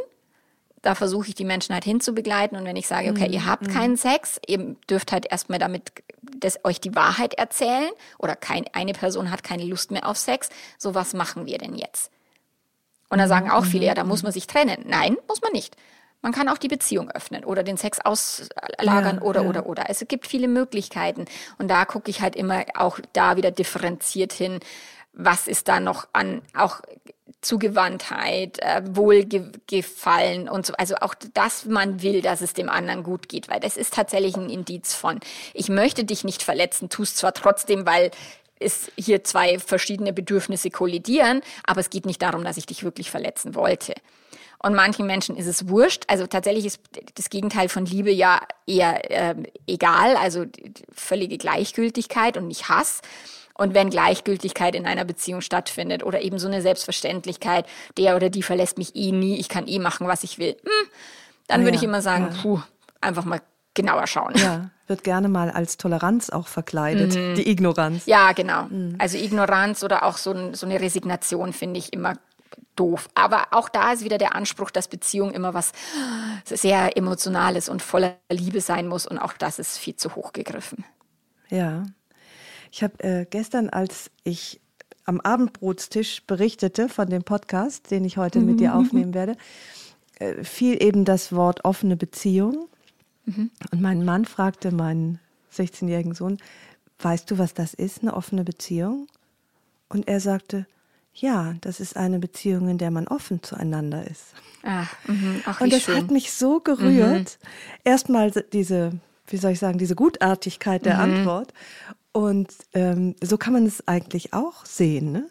Da versuche ich die Menschen halt hinzubegleiten. Und wenn ich sage, okay, ihr habt mhm. keinen Sex, ihr dürft halt erstmal damit das, euch die Wahrheit erzählen oder kein, eine Person hat keine Lust mehr auf Sex, so was machen wir denn jetzt? Und da sagen auch viele, ja, da muss man sich trennen. Nein, muss man nicht. Man kann auch die Beziehung öffnen oder den Sex auslagern ja, oder, ja. oder, oder. Es gibt viele Möglichkeiten. Und da gucke ich halt immer auch da wieder differenziert hin, was ist da noch an auch Zugewandtheit, äh, Wohlgefallen und so. Also auch, dass man will, dass es dem anderen gut geht, weil das ist tatsächlich ein Indiz von, ich möchte dich nicht verletzen, tust zwar trotzdem, weil es hier zwei verschiedene Bedürfnisse kollidieren, aber es geht nicht darum, dass ich dich wirklich verletzen wollte. Und manchen Menschen ist es wurscht. Also tatsächlich ist das Gegenteil von Liebe ja eher äh, egal, also völlige Gleichgültigkeit und nicht Hass. Und wenn Gleichgültigkeit in einer Beziehung stattfindet oder eben so eine Selbstverständlichkeit, der oder die verlässt mich eh nie, ich kann eh machen, was ich will, hm, dann ja, würde ich immer sagen, ja. puh, einfach mal genauer schauen. Ja, wird gerne mal als Toleranz auch verkleidet, mhm. die Ignoranz. Ja, genau. Mhm. Also Ignoranz oder auch so, so eine Resignation finde ich immer doof. Aber auch da ist wieder der Anspruch, dass Beziehung immer was sehr Emotionales und voller Liebe sein muss. Und auch das ist viel zu hoch gegriffen. Ja. Ich habe äh, gestern, als ich am Abendbrotstisch berichtete von dem Podcast, den ich heute mit dir aufnehmen werde, äh, fiel eben das Wort offene Beziehung. Mhm. Und mein Mann fragte meinen 16-jährigen Sohn, weißt du, was das ist, eine offene Beziehung? Und er sagte, ja, das ist eine Beziehung, in der man offen zueinander ist. Ach, mh, und das schön. hat mich so gerührt. Mhm. Erstmal diese, wie soll ich sagen, diese Gutartigkeit der mhm. Antwort. Und ähm, so kann man es eigentlich auch sehen. Ne?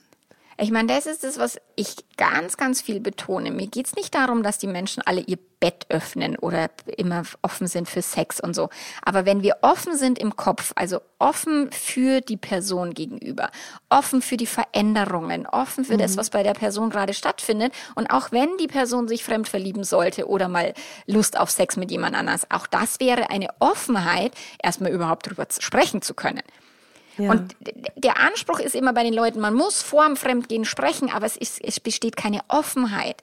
Ich meine, das ist das, was ich ganz, ganz viel betone. Mir geht es nicht darum, dass die Menschen alle ihr Bett öffnen oder immer offen sind für Sex und so. Aber wenn wir offen sind im Kopf, also offen für die Person gegenüber, offen für die Veränderungen, offen für mhm. das, was bei der Person gerade stattfindet und auch wenn die Person sich fremd verlieben sollte oder mal Lust auf Sex mit jemand anders, auch das wäre eine Offenheit, erstmal überhaupt darüber sprechen zu können. Ja. Und der Anspruch ist immer bei den Leuten, man muss vor dem Fremdgehen sprechen, aber es, ist, es besteht keine Offenheit.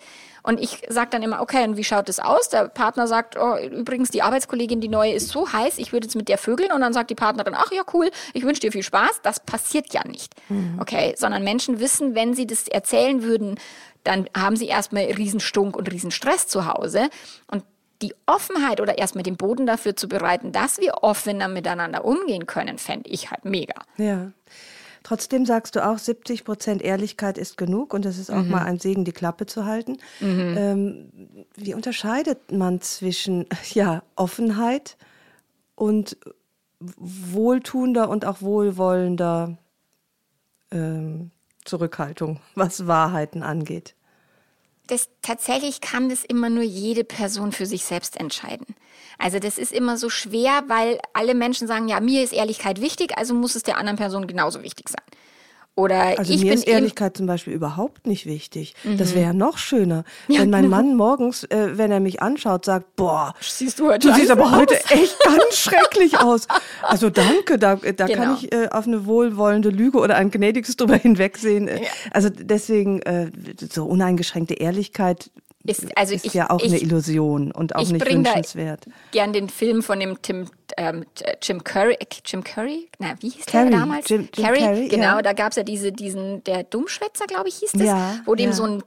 Und ich sage dann immer, okay, und wie schaut es aus? Der Partner sagt, oh, übrigens, die Arbeitskollegin, die neue, ist so heiß, ich würde jetzt mit der vögeln. Und dann sagt die Partnerin, ach ja, cool, ich wünsche dir viel Spaß. Das passiert ja nicht. Mhm. Okay, sondern Menschen wissen, wenn sie das erzählen würden, dann haben sie erstmal Riesenstunk und Riesenstress zu Hause. Und die Offenheit oder erst mit dem Boden dafür zu bereiten, dass wir offener miteinander umgehen können, fände ich halt mega. Ja. Trotzdem sagst du auch, 70 Prozent Ehrlichkeit ist genug und es ist auch mhm. mal ein Segen, die Klappe zu halten. Mhm. Ähm, wie unterscheidet man zwischen ja, Offenheit und wohltuender und auch wohlwollender ähm, Zurückhaltung, was Wahrheiten angeht? Das tatsächlich kann das immer nur jede Person für sich selbst entscheiden. Also das ist immer so schwer, weil alle Menschen sagen, ja, mir ist Ehrlichkeit wichtig, also muss es der anderen Person genauso wichtig sein. Oder also ich mir bin ist Ehrlichkeit zum Beispiel überhaupt nicht wichtig. Mhm. Das wäre ja noch schöner, ja, wenn mein genau. Mann morgens, äh, wenn er mich anschaut, sagt, boah, siehst du, heute du siehst aber heute echt ganz schrecklich aus. Also danke, da, da genau. kann ich äh, auf eine wohlwollende Lüge oder ein gnädiges drüber hinwegsehen. Ja. Also deswegen äh, so uneingeschränkte Ehrlichkeit ist, also ist ich, ja auch ich, eine Illusion und auch nicht wünschenswert. gern den Film von dem Tim, ähm, Jim Curry, Jim Curry, na wie hieß Carrey, der damals? Jim, Jim Carrey, Carrey, genau, ja. da gab es ja diese, diesen, der Dummschwätzer, glaube ich, hieß das, ja, wo dem ja. so ein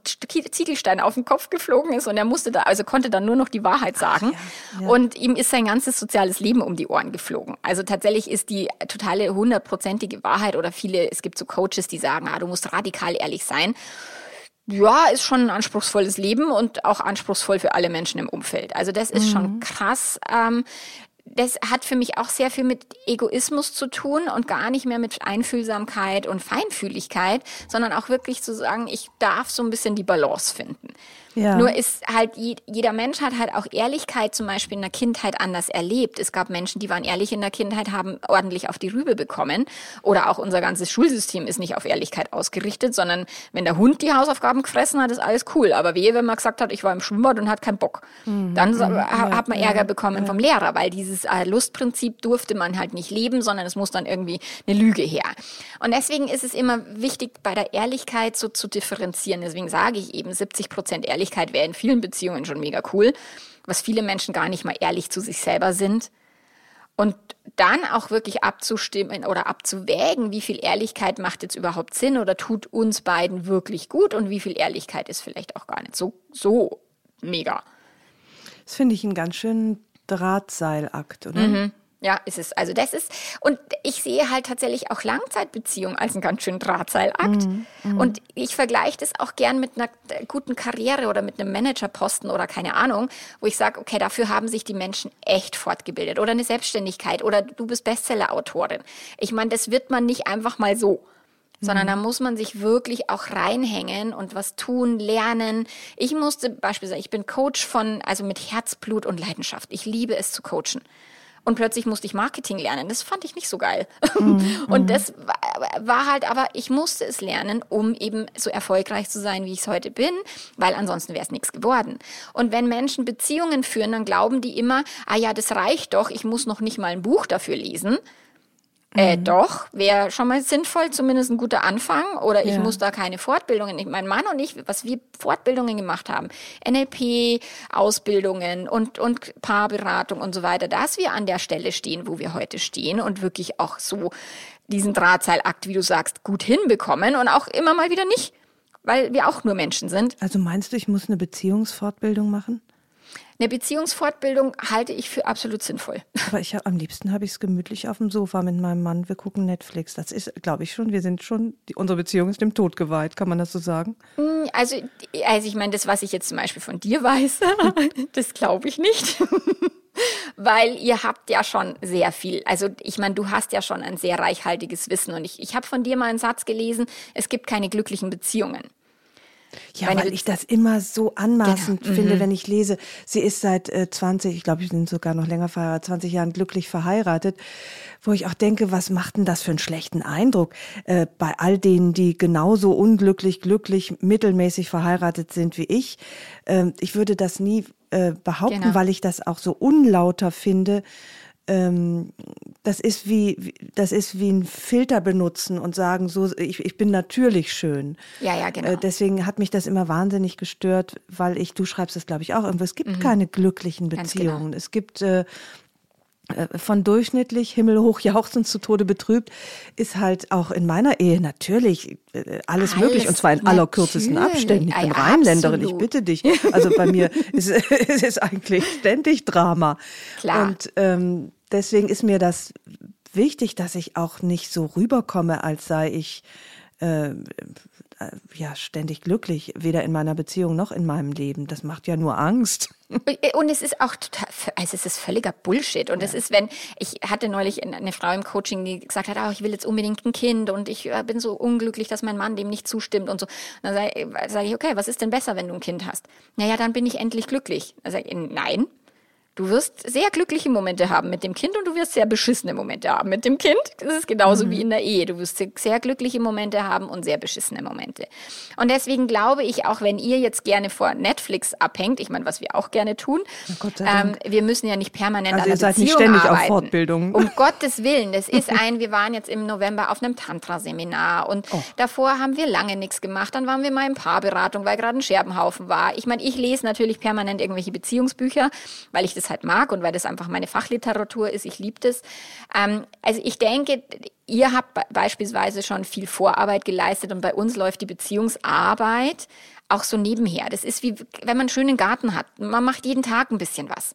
Ziegelstein auf den Kopf geflogen ist und er musste da, also konnte dann nur noch die Wahrheit sagen Ach, und ihm ist sein ganzes soziales Leben um die Ohren geflogen. Also tatsächlich ist die totale hundertprozentige Wahrheit oder viele, es gibt so Coaches, die sagen, ah, du musst radikal ehrlich sein ja, ist schon ein anspruchsvolles Leben und auch anspruchsvoll für alle Menschen im Umfeld. Also das ist mhm. schon krass. Ähm, das hat für mich auch sehr viel mit Egoismus zu tun und gar nicht mehr mit Einfühlsamkeit und Feinfühligkeit, sondern auch wirklich zu sagen, ich darf so ein bisschen die Balance finden. Ja. Nur ist halt, jeder Mensch hat halt auch Ehrlichkeit zum Beispiel in der Kindheit anders erlebt. Es gab Menschen, die waren ehrlich in der Kindheit, haben ordentlich auf die Rübe bekommen. Oder auch unser ganzes Schulsystem ist nicht auf Ehrlichkeit ausgerichtet, sondern wenn der Hund die Hausaufgaben gefressen hat, ist alles cool. Aber wehe, wenn man gesagt hat, ich war im Schwimmbad und hat keinen Bock. Mhm. Dann mhm. hat man Ärger bekommen ja. vom Lehrer, weil dieses äh, Lustprinzip durfte man halt nicht leben, sondern es muss dann irgendwie eine Lüge her. Und deswegen ist es immer wichtig, bei der Ehrlichkeit so zu differenzieren. Deswegen sage ich eben 70 Prozent Ehrlichkeit Ehrlichkeit wäre in vielen Beziehungen schon mega cool, was viele Menschen gar nicht mal ehrlich zu sich selber sind. Und dann auch wirklich abzustimmen oder abzuwägen, wie viel Ehrlichkeit macht jetzt überhaupt Sinn oder tut uns beiden wirklich gut und wie viel Ehrlichkeit ist vielleicht auch gar nicht so, so mega. Das finde ich einen ganz schönen Drahtseilakt, oder? Mhm. Ja, ist es. Also das ist, und ich sehe halt tatsächlich auch Langzeitbeziehungen als einen ganz schönen Drahtseilakt. Mm, mm. Und ich vergleiche das auch gern mit einer guten Karriere oder mit einem Managerposten oder keine Ahnung, wo ich sage, okay, dafür haben sich die Menschen echt fortgebildet oder eine Selbstständigkeit oder du bist Bestseller-Autorin. Ich meine, das wird man nicht einfach mal so sondern da muss man sich wirklich auch reinhängen und was tun, lernen. Ich musste beispielsweise, ich bin Coach von, also mit Herzblut und Leidenschaft. Ich liebe es zu coachen und plötzlich musste ich Marketing lernen. Das fand ich nicht so geil. Mhm. Und das war halt, aber ich musste es lernen, um eben so erfolgreich zu sein, wie ich es heute bin, weil ansonsten wäre es nichts geworden. Und wenn Menschen Beziehungen führen, dann glauben die immer, ah ja, das reicht doch, ich muss noch nicht mal ein Buch dafür lesen. Äh, mhm. doch, wäre schon mal sinnvoll, zumindest ein guter Anfang. Oder ich ja. muss da keine Fortbildungen. Ich, mein Mann und ich, was wir Fortbildungen gemacht haben, NLP-Ausbildungen und, und Paarberatung und so weiter, dass wir an der Stelle stehen, wo wir heute stehen und wirklich auch so diesen Drahtseilakt, wie du sagst, gut hinbekommen und auch immer mal wieder nicht, weil wir auch nur Menschen sind. Also meinst du, ich muss eine Beziehungsfortbildung machen? Eine Beziehungsfortbildung halte ich für absolut sinnvoll. Aber ich hab, am liebsten habe ich es gemütlich auf dem Sofa mit meinem Mann. Wir gucken Netflix. Das ist, glaube ich schon, wir sind schon, die, unsere Beziehung ist dem Tod geweiht. Kann man das so sagen? Mm, also, also ich meine, das, was ich jetzt zum Beispiel von dir weiß, das glaube ich nicht. Weil ihr habt ja schon sehr viel. Also ich meine, du hast ja schon ein sehr reichhaltiges Wissen. Und ich, ich habe von dir mal einen Satz gelesen, es gibt keine glücklichen Beziehungen. Ja, Meine weil ich das immer so anmaßend genau. finde, mhm. wenn ich lese, sie ist seit äh, 20, ich glaube, sie sind sogar noch länger verheiratet, 20 Jahren glücklich verheiratet, wo ich auch denke, was macht denn das für einen schlechten Eindruck äh, bei all denen, die genauso unglücklich, glücklich, mittelmäßig verheiratet sind wie ich. Äh, ich würde das nie äh, behaupten, genau. weil ich das auch so unlauter finde ähm, das ist wie, das ist wie ein Filter benutzen und sagen, so, ich, ich bin natürlich schön. Ja, ja, genau. Äh, deswegen hat mich das immer wahnsinnig gestört, weil ich, du schreibst es, glaube ich, auch irgendwo, es gibt mhm. keine glücklichen genau. Beziehungen. Genau. Es gibt äh, äh, von durchschnittlich himmelhoch jauchzend zu Tode betrübt, ist halt auch in meiner Ehe natürlich äh, alles, alles möglich und zwar in allerkürzesten Abständen. Ich bin ja, Rheinländerin, ich bitte dich. Also bei mir ist es ist eigentlich ständig Drama. Klar. Und ähm, deswegen ist mir das wichtig, dass ich auch nicht so rüberkomme, als sei ich äh, äh, ja ständig glücklich, weder in meiner Beziehung noch in meinem Leben. Das macht ja nur Angst. Und es ist auch total, also es ist völliger Bullshit. Und es ist, wenn, ich hatte neulich eine Frau im Coaching, die gesagt hat, oh, ich will jetzt unbedingt ein Kind und ich äh, bin so unglücklich, dass mein Mann dem nicht zustimmt und so. Und dann sage sag ich, okay, was ist denn besser, wenn du ein Kind hast? Naja, dann bin ich endlich glücklich. Dann sage ich, nein, Du wirst sehr glückliche Momente haben mit dem Kind und du wirst sehr beschissene Momente haben mit dem Kind. Das ist genauso mhm. wie in der Ehe. Du wirst sehr glückliche Momente haben und sehr beschissene Momente. Und deswegen glaube ich, auch wenn ihr jetzt gerne vor Netflix abhängt, ich meine, was wir auch gerne tun, ähm, wir müssen ja nicht permanent also an der ihr seid Beziehung nicht ständig arbeiten. auf Fortbildung. Um Gottes Willen, das ist ein, wir waren jetzt im November auf einem Tantra-Seminar und oh. davor haben wir lange nichts gemacht. Dann waren wir mal in Paarberatung, weil gerade ein Scherbenhaufen war. Ich meine, ich lese natürlich permanent irgendwelche Beziehungsbücher, weil ich das halt mag und weil das einfach meine Fachliteratur ist. Ich liebe das. Ähm, also ich denke, ihr habt beispielsweise schon viel Vorarbeit geleistet und bei uns läuft die Beziehungsarbeit auch so nebenher. Das ist wie, wenn man einen schönen Garten hat. Man macht jeden Tag ein bisschen was.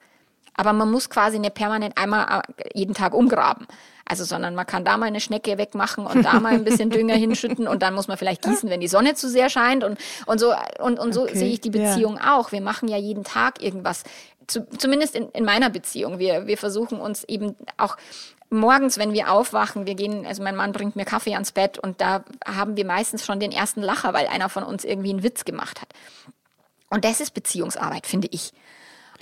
Aber man muss quasi nicht permanent einmal äh, jeden Tag umgraben. Also, sondern man kann da mal eine Schnecke wegmachen und da mal ein bisschen Dünger hinschütten und dann muss man vielleicht gießen, wenn die Sonne zu sehr scheint und, und so, und, und so okay, sehe ich die Beziehung ja. auch. Wir machen ja jeden Tag irgendwas. Zu, zumindest in, in meiner Beziehung. Wir, wir versuchen uns eben auch morgens, wenn wir aufwachen, wir gehen, also mein Mann bringt mir Kaffee ans Bett und da haben wir meistens schon den ersten Lacher, weil einer von uns irgendwie einen Witz gemacht hat. Und das ist Beziehungsarbeit, finde ich.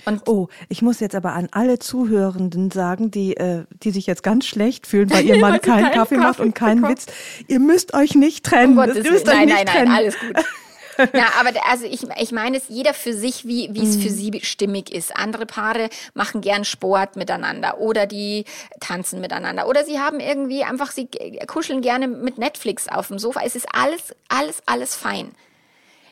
Und oh, ich muss jetzt aber an alle Zuhörenden sagen, die, äh, die sich jetzt ganz schlecht fühlen, weil ihr Mann keinen Kaffee, Kaffee macht und keinen bekommt. Witz. Ihr müsst euch nicht trennen. Um Gottes müsst nein, nein, nein, alles gut. ja, aber also ich, ich meine es jeder für sich, wie, wie es für mhm. sie stimmig ist. Andere Paare machen gern Sport miteinander oder die tanzen miteinander oder sie haben irgendwie einfach, sie kuscheln gerne mit Netflix auf dem Sofa. Es ist alles, alles, alles fein.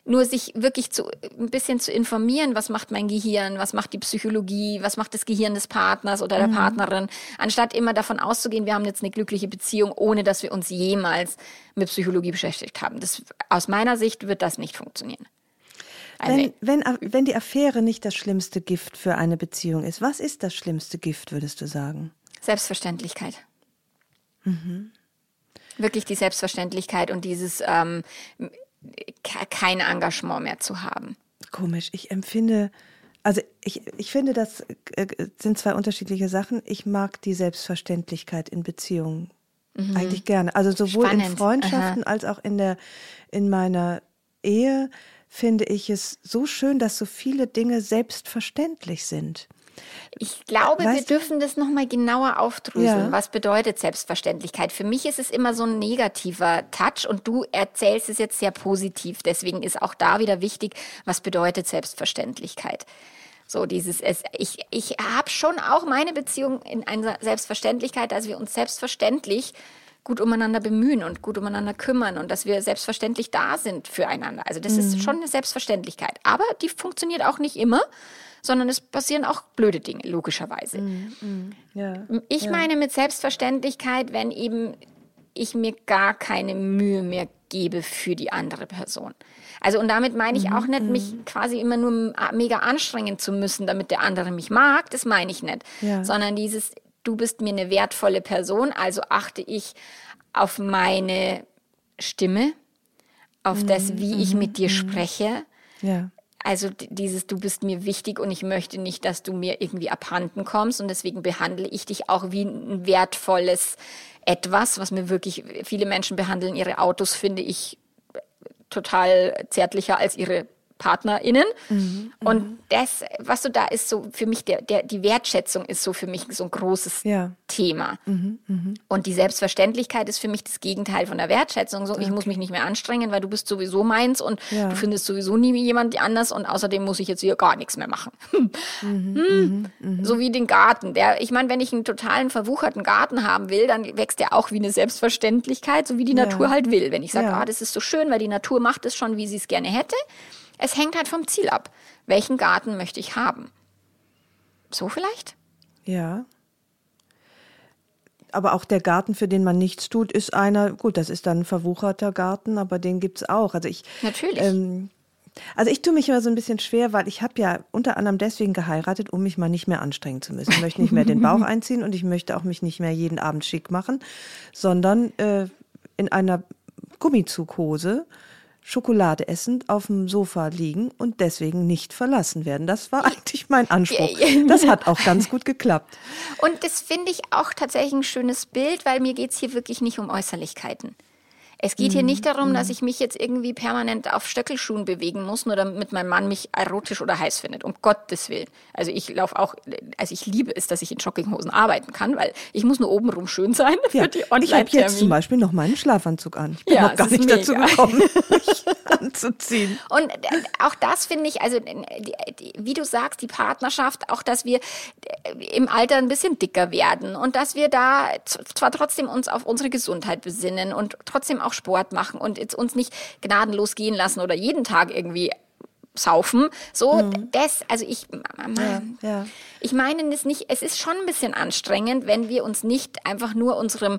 Nur sich wirklich zu, ein bisschen zu informieren, was macht mein Gehirn, was macht die Psychologie, was macht das Gehirn des Partners oder der mhm. Partnerin, anstatt immer davon auszugehen, wir haben jetzt eine glückliche Beziehung, ohne dass wir uns jemals mit Psychologie beschäftigt haben. Das, aus meiner Sicht wird das nicht funktionieren. Wenn, wenn, wenn die Affäre nicht das schlimmste Gift für eine Beziehung ist, was ist das schlimmste Gift, würdest du sagen? Selbstverständlichkeit. Mhm. Wirklich die Selbstverständlichkeit und dieses, ähm, kein Engagement mehr zu haben. Komisch, ich empfinde, also ich, ich finde, das äh, sind zwei unterschiedliche Sachen. Ich mag die Selbstverständlichkeit in Beziehungen mhm. eigentlich gerne. Also sowohl Spannend. in Freundschaften Aha. als auch in der in meiner Ehe finde ich es so schön, dass so viele Dinge selbstverständlich sind. Ich glaube, weißt wir dürfen das nochmal genauer aufdröseln. Ja. Was bedeutet Selbstverständlichkeit? Für mich ist es immer so ein negativer Touch und du erzählst es jetzt sehr positiv. Deswegen ist auch da wieder wichtig, was bedeutet Selbstverständlichkeit? So dieses, es, ich, ich habe schon auch meine Beziehung in einer Selbstverständlichkeit, dass wir uns selbstverständlich gut umeinander bemühen und gut umeinander kümmern und dass wir selbstverständlich da sind füreinander. Also das mhm. ist schon eine Selbstverständlichkeit. Aber die funktioniert auch nicht immer sondern es passieren auch blöde Dinge, logischerweise. Mm, mm, ja, ich ja. meine mit Selbstverständlichkeit, wenn eben ich mir gar keine Mühe mehr gebe für die andere Person. Also und damit meine ich auch nicht, mich mhm. quasi immer nur mega anstrengen zu müssen, damit der andere mich mag. Das meine ich nicht, ja. sondern dieses, du bist mir eine wertvolle Person, also achte ich auf meine Stimme, auf das, wie ich mit dir spreche. Ja. Also dieses, du bist mir wichtig und ich möchte nicht, dass du mir irgendwie abhanden kommst und deswegen behandle ich dich auch wie ein wertvolles etwas, was mir wirklich, viele Menschen behandeln ihre Autos, finde ich total zärtlicher als ihre PartnerInnen. Mhm, und mhm. das, was so da ist, so für mich, der, der, die Wertschätzung ist so für mich so ein großes ja. Thema. Mhm, mh. Und die Selbstverständlichkeit ist für mich das Gegenteil von der Wertschätzung. So, okay. ich muss mich nicht mehr anstrengen, weil du bist sowieso meins und ja. du findest sowieso nie jemand anders und außerdem muss ich jetzt hier gar nichts mehr machen. Mhm, hm. Mhm, mhm. So wie den Garten. Der, ich meine, wenn ich einen totalen verwucherten Garten haben will, dann wächst der auch wie eine Selbstverständlichkeit, so wie die ja. Natur halt will. Wenn ich sage, ah, das ist so schön, weil die Natur macht es schon, wie sie es gerne hätte. Es hängt halt vom Ziel ab. Welchen Garten möchte ich haben? So vielleicht? Ja. Aber auch der Garten, für den man nichts tut, ist einer, gut, das ist dann ein verwucherter Garten, aber den gibt es auch. Also ich. Natürlich. Ähm, also ich tue mich immer so ein bisschen schwer, weil ich habe ja unter anderem deswegen geheiratet, um mich mal nicht mehr anstrengen zu müssen. Ich möchte nicht mehr den Bauch einziehen und ich möchte auch mich nicht mehr jeden Abend schick machen, sondern äh, in einer Gummizughose Schokolade essend auf dem Sofa liegen und deswegen nicht verlassen werden. Das war eigentlich mein Anspruch. Das hat auch ganz gut geklappt. Und das finde ich auch tatsächlich ein schönes Bild, weil mir geht es hier wirklich nicht um Äußerlichkeiten. Es geht hier nicht darum, dass mhm. ich mich jetzt irgendwie permanent auf Stöckelschuhen bewegen muss, nur damit mein Mann mich erotisch oder heiß findet. Um Gottes Willen. Also ich laufe auch, also ich liebe es, dass ich in Jogginghosen arbeiten kann, weil ich muss nur obenrum schön sein ja, für die online Ich habe jetzt zum Beispiel noch meinen Schlafanzug an. Ich bin ja, noch gar nicht mega. dazu gekommen, mich anzuziehen. Und äh, auch das finde ich, also wie du sagst, die Partnerschaft, auch dass wir äh, im Alter ein bisschen dicker werden und dass wir da zwar trotzdem uns auf unsere Gesundheit besinnen und trotzdem auch auch Sport machen und jetzt uns nicht gnadenlos gehen lassen oder jeden Tag irgendwie saufen. So, mhm. das, also ich, ja, ja. ich meine es nicht, es ist schon ein bisschen anstrengend, wenn wir uns nicht einfach nur unserem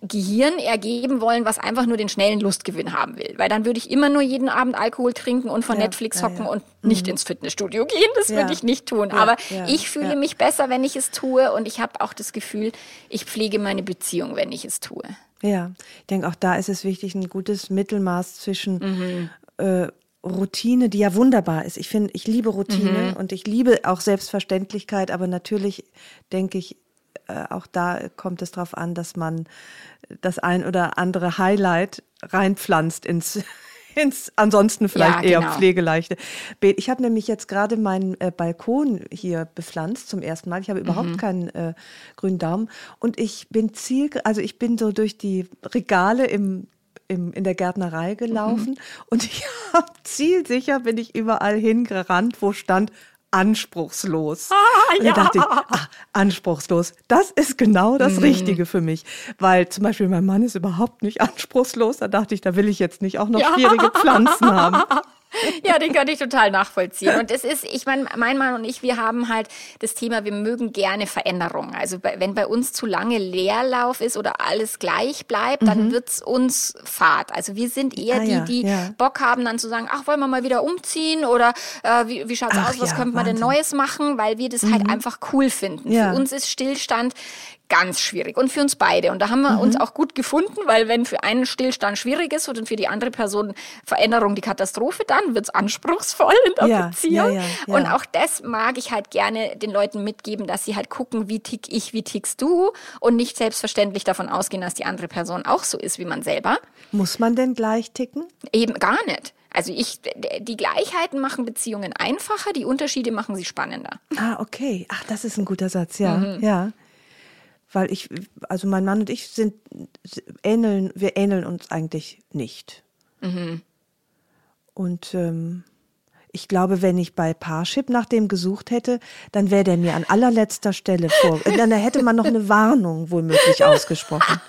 Gehirn ergeben wollen, was einfach nur den schnellen Lustgewinn haben will. Weil dann würde ich immer nur jeden Abend Alkohol trinken und von ja, Netflix hocken und nicht mhm. ins Fitnessstudio gehen. Das würde ich nicht tun. Aber ich fühle mich besser, wenn ich es tue und ich habe auch das Gefühl, ich pflege meine Beziehung, wenn ich es tue. Ja, ich denke, auch da ist es wichtig, ein gutes Mittelmaß zwischen mhm. äh, Routine, die ja wunderbar ist. Ich finde, ich liebe Routine mhm. und ich liebe auch Selbstverständlichkeit, aber natürlich denke ich, äh, auch da kommt es darauf an, dass man das ein oder andere Highlight reinpflanzt ins ins ansonsten vielleicht ja, eher genau. pflegeleichte Beet. Ich habe nämlich jetzt gerade meinen äh, Balkon hier bepflanzt zum ersten Mal. Ich habe überhaupt mhm. keinen äh, grünen Daumen und ich bin Ziel, also ich bin so durch die Regale im im, in der Gärtnerei gelaufen mhm. und ich habe zielsicher bin ich überall hingerannt, wo stand anspruchslos. Ah, ja. da dachte ich, ach, anspruchslos, das ist genau das mhm. Richtige für mich. Weil zum Beispiel mein Mann ist überhaupt nicht anspruchslos. Da dachte ich, da will ich jetzt nicht auch noch ja. schwierige Pflanzen haben. Ja, den könnte ich total nachvollziehen. Und es ist, ich meine, mein Mann und ich, wir haben halt das Thema, wir mögen gerne Veränderungen. Also wenn bei uns zu lange Leerlauf ist oder alles gleich bleibt, dann mhm. wird's uns fad. Also wir sind eher ah, die, die ja. Bock haben, dann zu sagen, ach, wollen wir mal wieder umziehen oder äh, wie, wie schaut's ach, aus, was ja, könnte man denn Neues machen, weil wir das halt mhm. halt einfach cool finden. Ja. Für uns ist Stillstand ganz schwierig und für uns beide. Und da haben wir mhm. uns auch gut gefunden, weil wenn für einen Stillstand schwierig ist und für die andere Person Veränderung die Katastrophe, dann wird's anspruchsvoll in der ja, Beziehung. Ja, ja, und auch das mag ich halt gerne den Leuten mitgeben, dass sie halt gucken, wie tick ich, wie tickst du und nicht selbstverständlich davon ausgehen, dass die andere Person auch so ist wie man selber. Muss man denn gleich ticken? Eben gar nicht. Also ich, die Gleichheiten machen Beziehungen einfacher, die Unterschiede machen sie spannender. Ah, okay. Ach, das ist ein guter Satz, ja. Mhm. Ja weil ich, also mein Mann und ich sind ähneln, wir ähneln uns eigentlich nicht. Mhm. Und ähm, ich glaube, wenn ich bei Parship nach dem gesucht hätte, dann wäre der mir an allerletzter Stelle vor. Dann hätte man noch eine Warnung womöglich ausgesprochen.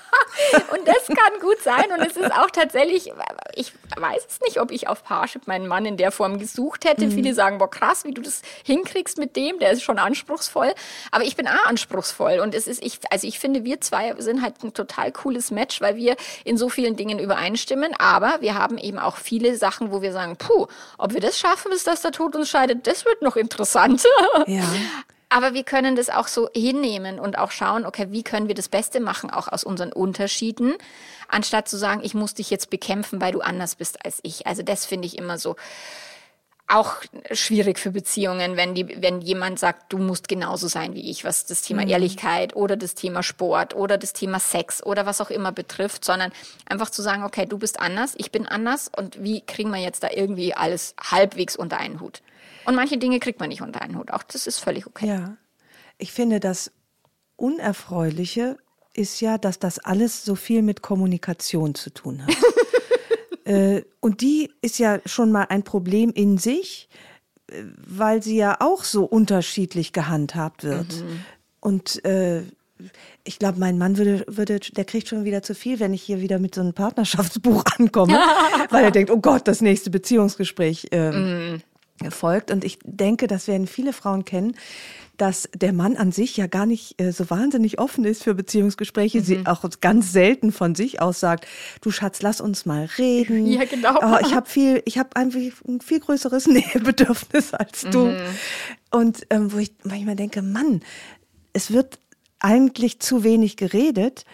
Und das kann gut sein. Und es ist auch tatsächlich, ich weiß es nicht, ob ich auf Parship meinen Mann in der Form gesucht hätte. Mhm. Viele sagen, boah, krass, wie du das hinkriegst mit dem, der ist schon anspruchsvoll. Aber ich bin auch anspruchsvoll. Und es ist, ich, also ich finde, wir zwei sind halt ein total cooles Match, weil wir in so vielen Dingen übereinstimmen. Aber wir haben eben auch viele Sachen, wo wir sagen, puh, ob wir das schaffen, bis dass der Tod uns scheidet, das wird noch interessant. Ja. Aber wir können das auch so hinnehmen und auch schauen, okay, wie können wir das Beste machen, auch aus unseren Unterschieden, anstatt zu sagen, ich muss dich jetzt bekämpfen, weil du anders bist als ich. Also das finde ich immer so auch schwierig für Beziehungen, wenn die, wenn jemand sagt, du musst genauso sein wie ich, was das Thema mhm. Ehrlichkeit oder das Thema Sport oder das Thema Sex oder was auch immer betrifft, sondern einfach zu sagen, okay, du bist anders, ich bin anders und wie kriegen wir jetzt da irgendwie alles halbwegs unter einen Hut? Und manche Dinge kriegt man nicht unter einen Hut. Auch das ist völlig okay. Ja. Ich finde, das Unerfreuliche ist ja, dass das alles so viel mit Kommunikation zu tun hat. äh, und die ist ja schon mal ein Problem in sich, äh, weil sie ja auch so unterschiedlich gehandhabt wird. Mhm. Und äh, ich glaube, mein Mann würde, würde, der kriegt schon wieder zu viel, wenn ich hier wieder mit so einem Partnerschaftsbuch ankomme, weil er denkt, oh Gott, das nächste Beziehungsgespräch. Äh, mhm folgt. Und ich denke, das werden viele Frauen kennen, dass der Mann an sich ja gar nicht äh, so wahnsinnig offen ist für Beziehungsgespräche. Mhm. Sie auch ganz selten von sich aus sagt, du Schatz, lass uns mal reden. Ja, genau. Oh, ich habe viel, ich habe einfach ein viel größeres Nähebedürfnis als du. Mhm. Und ähm, wo ich manchmal denke, Mann, es wird eigentlich zu wenig geredet.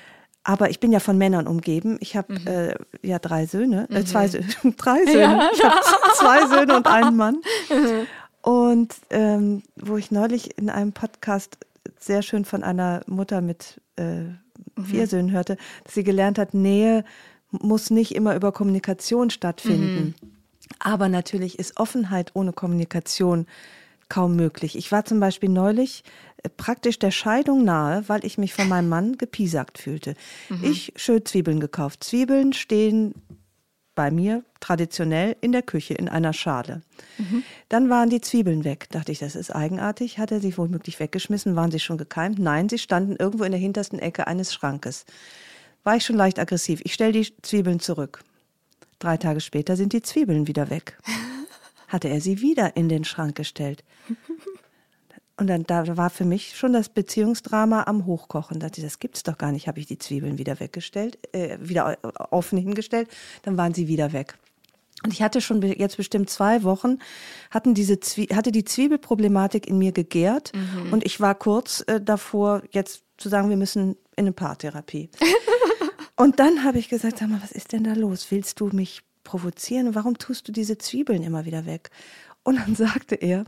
Aber ich bin ja von Männern umgeben. Ich habe mhm. äh, ja drei Söhne, äh, zwei mhm. drei Söhne. Ja. Ich habe zwei Söhne und einen Mann. Mhm. Und ähm, wo ich neulich in einem Podcast sehr schön von einer Mutter mit äh, vier mhm. Söhnen hörte, dass sie gelernt hat, Nähe muss nicht immer über Kommunikation stattfinden. Mhm. Aber natürlich ist Offenheit ohne Kommunikation kaum möglich. Ich war zum Beispiel neulich praktisch der Scheidung nahe, weil ich mich von meinem Mann gepiesackt fühlte. Mhm. Ich schön Zwiebeln gekauft. Zwiebeln stehen bei mir traditionell in der Küche in einer Schale. Mhm. Dann waren die Zwiebeln weg. Dachte ich, das ist eigenartig. Hat er sie womöglich weggeschmissen? Waren sie schon gekeimt? Nein, sie standen irgendwo in der hintersten Ecke eines Schrankes. War ich schon leicht aggressiv. Ich stelle die Zwiebeln zurück. Drei Tage später sind die Zwiebeln wieder weg. hatte er sie wieder in den Schrank gestellt. Und dann da war für mich schon das Beziehungsdrama am Hochkochen. Da dachte ich, das gibt's doch gar nicht. Habe ich die Zwiebeln wieder weggestellt, äh, wieder offen hingestellt, dann waren sie wieder weg. Und ich hatte schon jetzt bestimmt zwei Wochen, hatten diese Zwie hatte die Zwiebelproblematik in mir gegärt. Mhm. Und ich war kurz äh, davor, jetzt zu sagen, wir müssen in eine Paartherapie. und dann habe ich gesagt, sag mal, was ist denn da los? Willst du mich provozieren? Warum tust du diese Zwiebeln immer wieder weg? Und dann sagte er,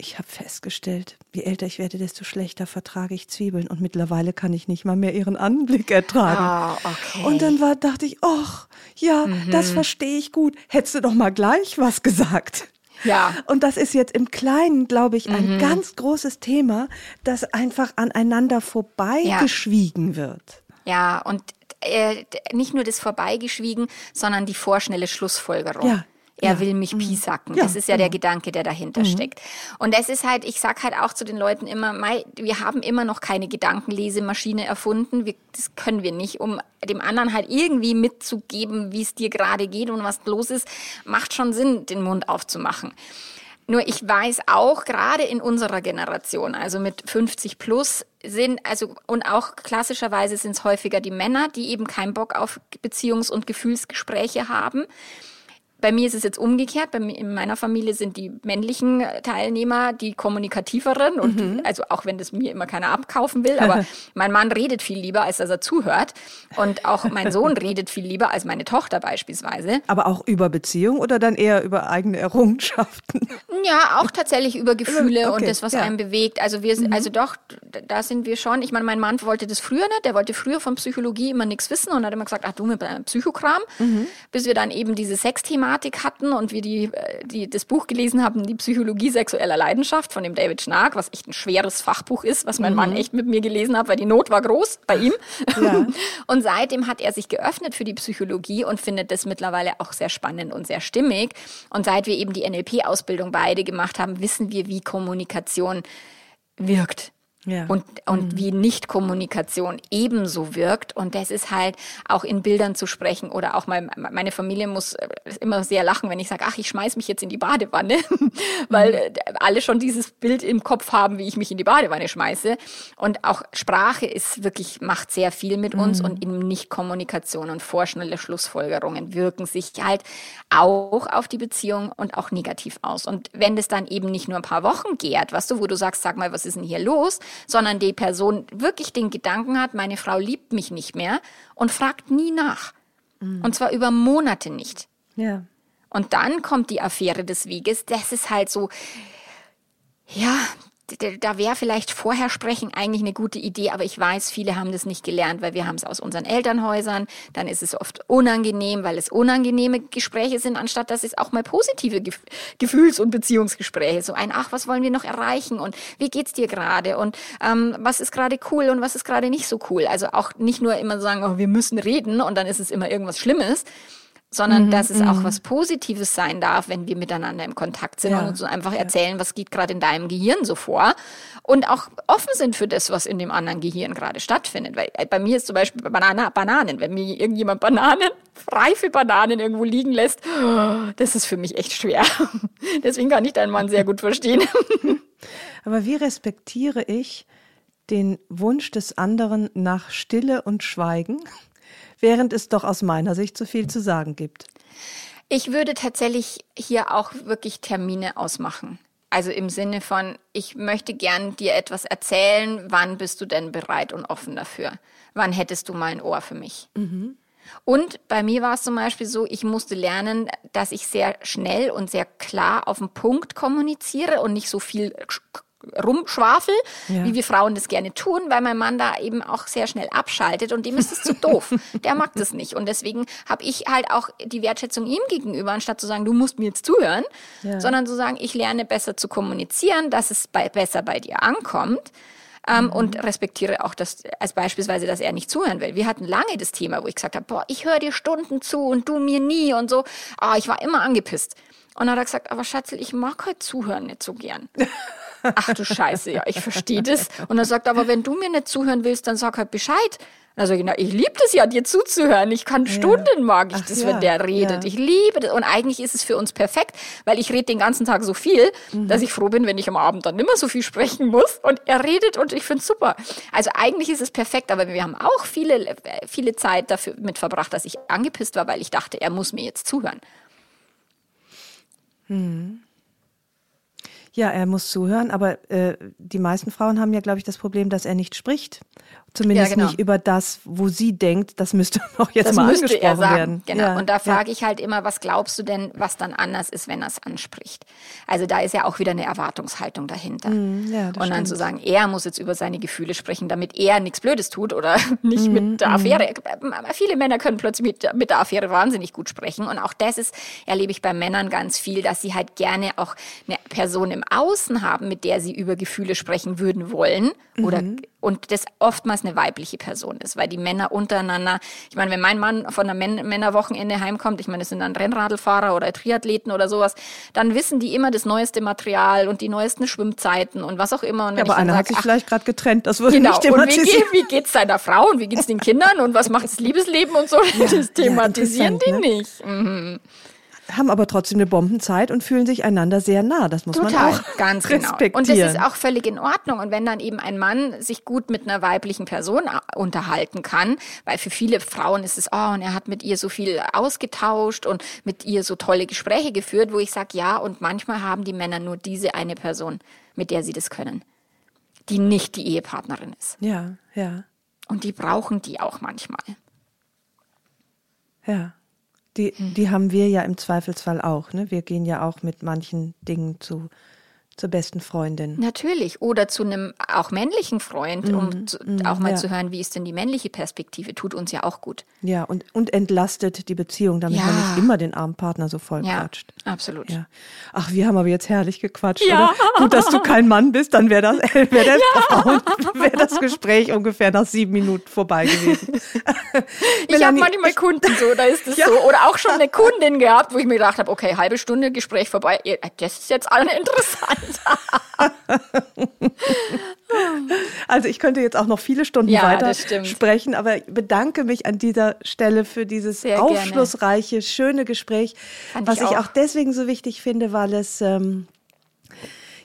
ich habe festgestellt, je älter ich werde, desto schlechter vertrage ich Zwiebeln und mittlerweile kann ich nicht mal mehr ihren Anblick ertragen. Oh, okay. Und dann war, dachte ich, ach, ja, mhm. das verstehe ich gut. Hättest du doch mal gleich was gesagt. Ja. Und das ist jetzt im Kleinen, glaube ich, ein mhm. ganz großes Thema, das einfach aneinander vorbeigeschwiegen ja. wird. Ja, und äh, nicht nur das Vorbeigeschwiegen, sondern die vorschnelle Schlussfolgerung. Ja, er ja. will mich mhm. piesacken. Ja, das ist ja genau. der Gedanke, der dahinter mhm. steckt. Und das ist halt, ich sag halt auch zu den Leuten immer, wir haben immer noch keine Gedankenlesemaschine erfunden. Wir, das können wir nicht, um dem anderen halt irgendwie mitzugeben, wie es dir gerade geht und was los ist, macht schon Sinn, den Mund aufzumachen. Nur ich weiß auch, gerade in unserer Generation, also mit 50 plus, sind, also, und auch klassischerweise sind es häufiger die Männer, die eben keinen Bock auf Beziehungs- und Gefühlsgespräche haben bei mir ist es jetzt umgekehrt. Bei mir, in meiner Familie sind die männlichen Teilnehmer die kommunikativeren und mhm. also auch wenn das mir immer keiner abkaufen will, aber mein Mann redet viel lieber, als dass er zuhört und auch mein Sohn redet viel lieber als meine Tochter beispielsweise. Aber auch über Beziehung oder dann eher über eigene Errungenschaften? Ja, auch tatsächlich über Gefühle okay, und das, was ja. einen bewegt. Also wir, mhm. also doch, da sind wir schon. Ich meine, mein Mann wollte das früher nicht. Der wollte früher von Psychologie immer nichts wissen und hat immer gesagt, ach du mit deinem Psychokram, mhm. bis wir dann eben diese Sexthema Thematik hatten und wir die, äh, die, das Buch gelesen haben, Die Psychologie sexueller Leidenschaft von dem David Schnark, was echt ein schweres Fachbuch ist, was mein mhm. Mann echt mit mir gelesen hat, weil die Not war groß bei ihm. Ja. Und seitdem hat er sich geöffnet für die Psychologie und findet das mittlerweile auch sehr spannend und sehr stimmig. Und seit wir eben die NLP-Ausbildung beide gemacht haben, wissen wir, wie Kommunikation wirkt. Ja. Und, und mhm. wie Nichtkommunikation ebenso wirkt. Und das ist halt auch in Bildern zu sprechen oder auch mal, meine Familie muss äh, immer sehr lachen, wenn ich sage, ach, ich schmeiß mich jetzt in die Badewanne, weil mhm. Äh, alle schon dieses Bild im Kopf haben, wie ich mich in die Badewanne schmeiße. Und auch Sprache ist wirklich, macht sehr viel mit uns mhm. und in Nichtkommunikation und vorschnelle Schlussfolgerungen wirken sich halt auch auf die Beziehung und auch negativ aus. Und wenn das dann eben nicht nur ein paar Wochen gärt, weißt du, wo du sagst, sag mal, was ist denn hier los? Sondern die Person wirklich den Gedanken hat, meine Frau liebt mich nicht mehr und fragt nie nach. Mhm. Und zwar über Monate nicht. Ja. Und dann kommt die Affäre des Weges. Das ist halt so, ja, da wäre vielleicht vorher sprechen eigentlich eine gute Idee, aber ich weiß, viele haben das nicht gelernt, weil wir haben es aus unseren Elternhäusern. Dann ist es oft unangenehm, weil es unangenehme Gespräche sind, anstatt dass es auch mal positive Gefühls- und Beziehungsgespräche. So ein, ach, was wollen wir noch erreichen und wie geht's dir gerade und ähm, was ist gerade cool und was ist gerade nicht so cool. Also auch nicht nur immer sagen, oh, wir müssen reden und dann ist es immer irgendwas Schlimmes, sondern mhm, dass es auch mhm. was Positives sein darf, wenn wir miteinander im Kontakt sind ja, und uns einfach erzählen, ja. was geht gerade in deinem Gehirn so vor und auch offen sind für das, was in dem anderen Gehirn gerade stattfindet. Weil äh, bei mir ist zum Beispiel Banane, Bananen, wenn mir irgendjemand Bananen, reife Bananen irgendwo liegen lässt, das ist für mich echt schwer. Deswegen kann ich deinen Mann sehr gut verstehen. Aber wie respektiere ich den Wunsch des anderen nach Stille und Schweigen? Während es doch aus meiner Sicht zu viel zu sagen gibt. Ich würde tatsächlich hier auch wirklich Termine ausmachen. Also im Sinne von, ich möchte gern dir etwas erzählen, wann bist du denn bereit und offen dafür? Wann hättest du mal ein Ohr für mich? Mhm. Und bei mir war es zum Beispiel so, ich musste lernen, dass ich sehr schnell und sehr klar auf den Punkt kommuniziere und nicht so viel rumschwafel, ja. wie wir Frauen das gerne tun, weil mein Mann da eben auch sehr schnell abschaltet und dem ist es zu doof. Der mag das nicht. Und deswegen habe ich halt auch die Wertschätzung ihm gegenüber, anstatt zu sagen, du musst mir jetzt zuhören, ja. sondern zu sagen, ich lerne besser zu kommunizieren, dass es bei, besser bei dir ankommt. Ähm, mhm. Und respektiere auch das, als beispielsweise, dass er nicht zuhören will. Wir hatten lange das Thema, wo ich gesagt habe, boah, ich höre dir Stunden zu und du mir nie und so. Ah, ich war immer angepisst. Und dann hat er gesagt, aber Schatzel, ich mag heute zuhören nicht so gern. Ach du Scheiße, ja, ich verstehe das. Und er sagt, aber wenn du mir nicht zuhören willst, dann sag halt Bescheid. Dann sage ich, liebe das ja, dir zuzuhören. Ich kann Stunden mag ich Ach das, ja, wenn der redet. ja. Ich liebe das. Und eigentlich ist es für uns perfekt, weil ich rede den ganzen Tag so viel, Mhm. dass ich froh bin, wenn ich am Abend dann nimmer so viel sprechen muss. Und er redet und ich finde es super. Also eigentlich ist es perfekt, aber wir haben auch viele, äh, viele Zeit dafür mit verbracht, dass ich angepisst war, weil ich dachte, er muss mir jetzt zuhören. Ja, er muss zuhören, aber äh, die meisten Frauen haben ja, glaube ich, das Problem, dass er nicht spricht. Zumindest Ja, genau. nicht über das, wo sie denkt, das müsste noch jetzt Das mal müsste angesprochen sagen. werden. Genau. Ja, und da ja. frage ich halt immer, was glaubst du denn, was dann anders ist, wenn er es anspricht? Also da ist ja auch wieder eine Erwartungshaltung dahinter. Mm, ja, und dann stimmt. zu sagen, er muss jetzt über seine Gefühle sprechen, damit er nichts Blödes tut oder nicht Mm, mit der Affäre. Viele Männer können plötzlich mit, mit der Affäre wahnsinnig gut sprechen. Und auch das ist, erlebe ich bei Männern ganz viel, dass sie halt gerne auch eine Person im Außen haben, mit der sie über Gefühle sprechen würden wollen. Oder Mhm. Und das oftmals eine weibliche Person ist, weil die Männer untereinander, ich meine, wenn mein Mann von einem Män Männerwochenende heimkommt, ich meine, es sind dann Rennradlfahrer oder Triathleten oder sowas, dann wissen die immer das neueste Material und die neuesten Schwimmzeiten und was auch immer. Ja, aber einer hat sich ach, vielleicht gerade getrennt, das würde Genau, nicht und wie, thematisiert. geht, wie geht's seiner Frau und wie geht's den Kindern und was macht das Liebesleben und so, das thematisieren die interessant, ne? nicht. Mhm. Haben aber trotzdem eine Bombenzeit und fühlen sich einander sehr nah. Das muss Total, man auch ganz genau. respektieren. Und das ist auch völlig in Ordnung. Und wenn dann eben ein Mann sich gut mit einer weiblichen Person a- unterhalten kann, weil für viele Frauen ist es, oh, und er hat mit ihr so viel ausgetauscht und mit ihr so tolle Gespräche geführt, wo ich sage, ja, und manchmal haben die Männer nur diese eine Person, mit der sie das können, die nicht die Ehepartnerin ist. ja, ja, Und die brauchen die auch manchmal. ja. Die, Hm. die haben wir ja im Zweifelsfall auch. Ne? Wir gehen ja auch mit manchen Dingen zu, zur besten Freundin. Natürlich. Oder zu einem auch männlichen Freund, um zu, auch mal ja. zu hören, wie ist denn die männliche Perspektive, tut uns ja auch gut. Ja, und, und entlastet die Beziehung, damit man Ja. nicht immer den armen Partner so voll Ja, quatscht. absolut. Ja. Ach, wir haben aber jetzt herrlich gequatscht, Ja. oder? Gut, dass du kein Mann bist, dann wäre das, wär das, wär das Gespräch ungefähr nach sieben Minuten vorbei gewesen. Ich habe manchmal Kunden so, da ist es so. Oder auch schon eine Kundin gehabt, wo ich mir gedacht habe, okay, halbe Stunde Gespräch vorbei. Das ist jetzt alle interessant. Also ich könnte jetzt auch noch viele Stunden Ja, weiter sprechen, aber ich bedanke mich an dieser Stelle für dieses Sehr gerne. aufschlussreiche, schöne Gespräch, Fand was ich ich auch. auch deswegen so wichtig finde, weil es ähm,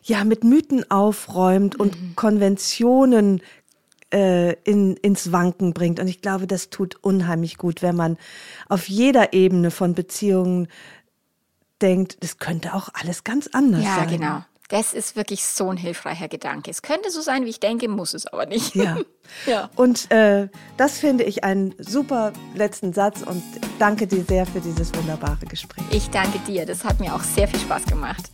ja mit Mythen aufräumt und Mhm. Konventionen äh, in, ins Wanken bringt. Und ich glaube, das tut unheimlich gut, wenn man auf jeder Ebene von Beziehungen denkt, das könnte auch alles ganz anders Ja, sein. genau. Das ist wirklich so ein hilfreicher Gedanke. Es könnte so sein, wie ich denke, muss es aber nicht. Ja. ja. Und äh, das finde ich einen super letzten Satz und danke dir sehr für dieses wunderbare Gespräch. Ich danke dir. Das hat mir auch sehr viel Spaß gemacht.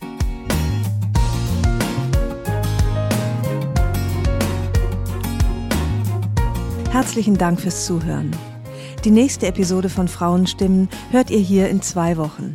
Herzlichen Dank fürs Zuhören. Die nächste Episode von Frauenstimmen hört ihr hier in zwei Wochen.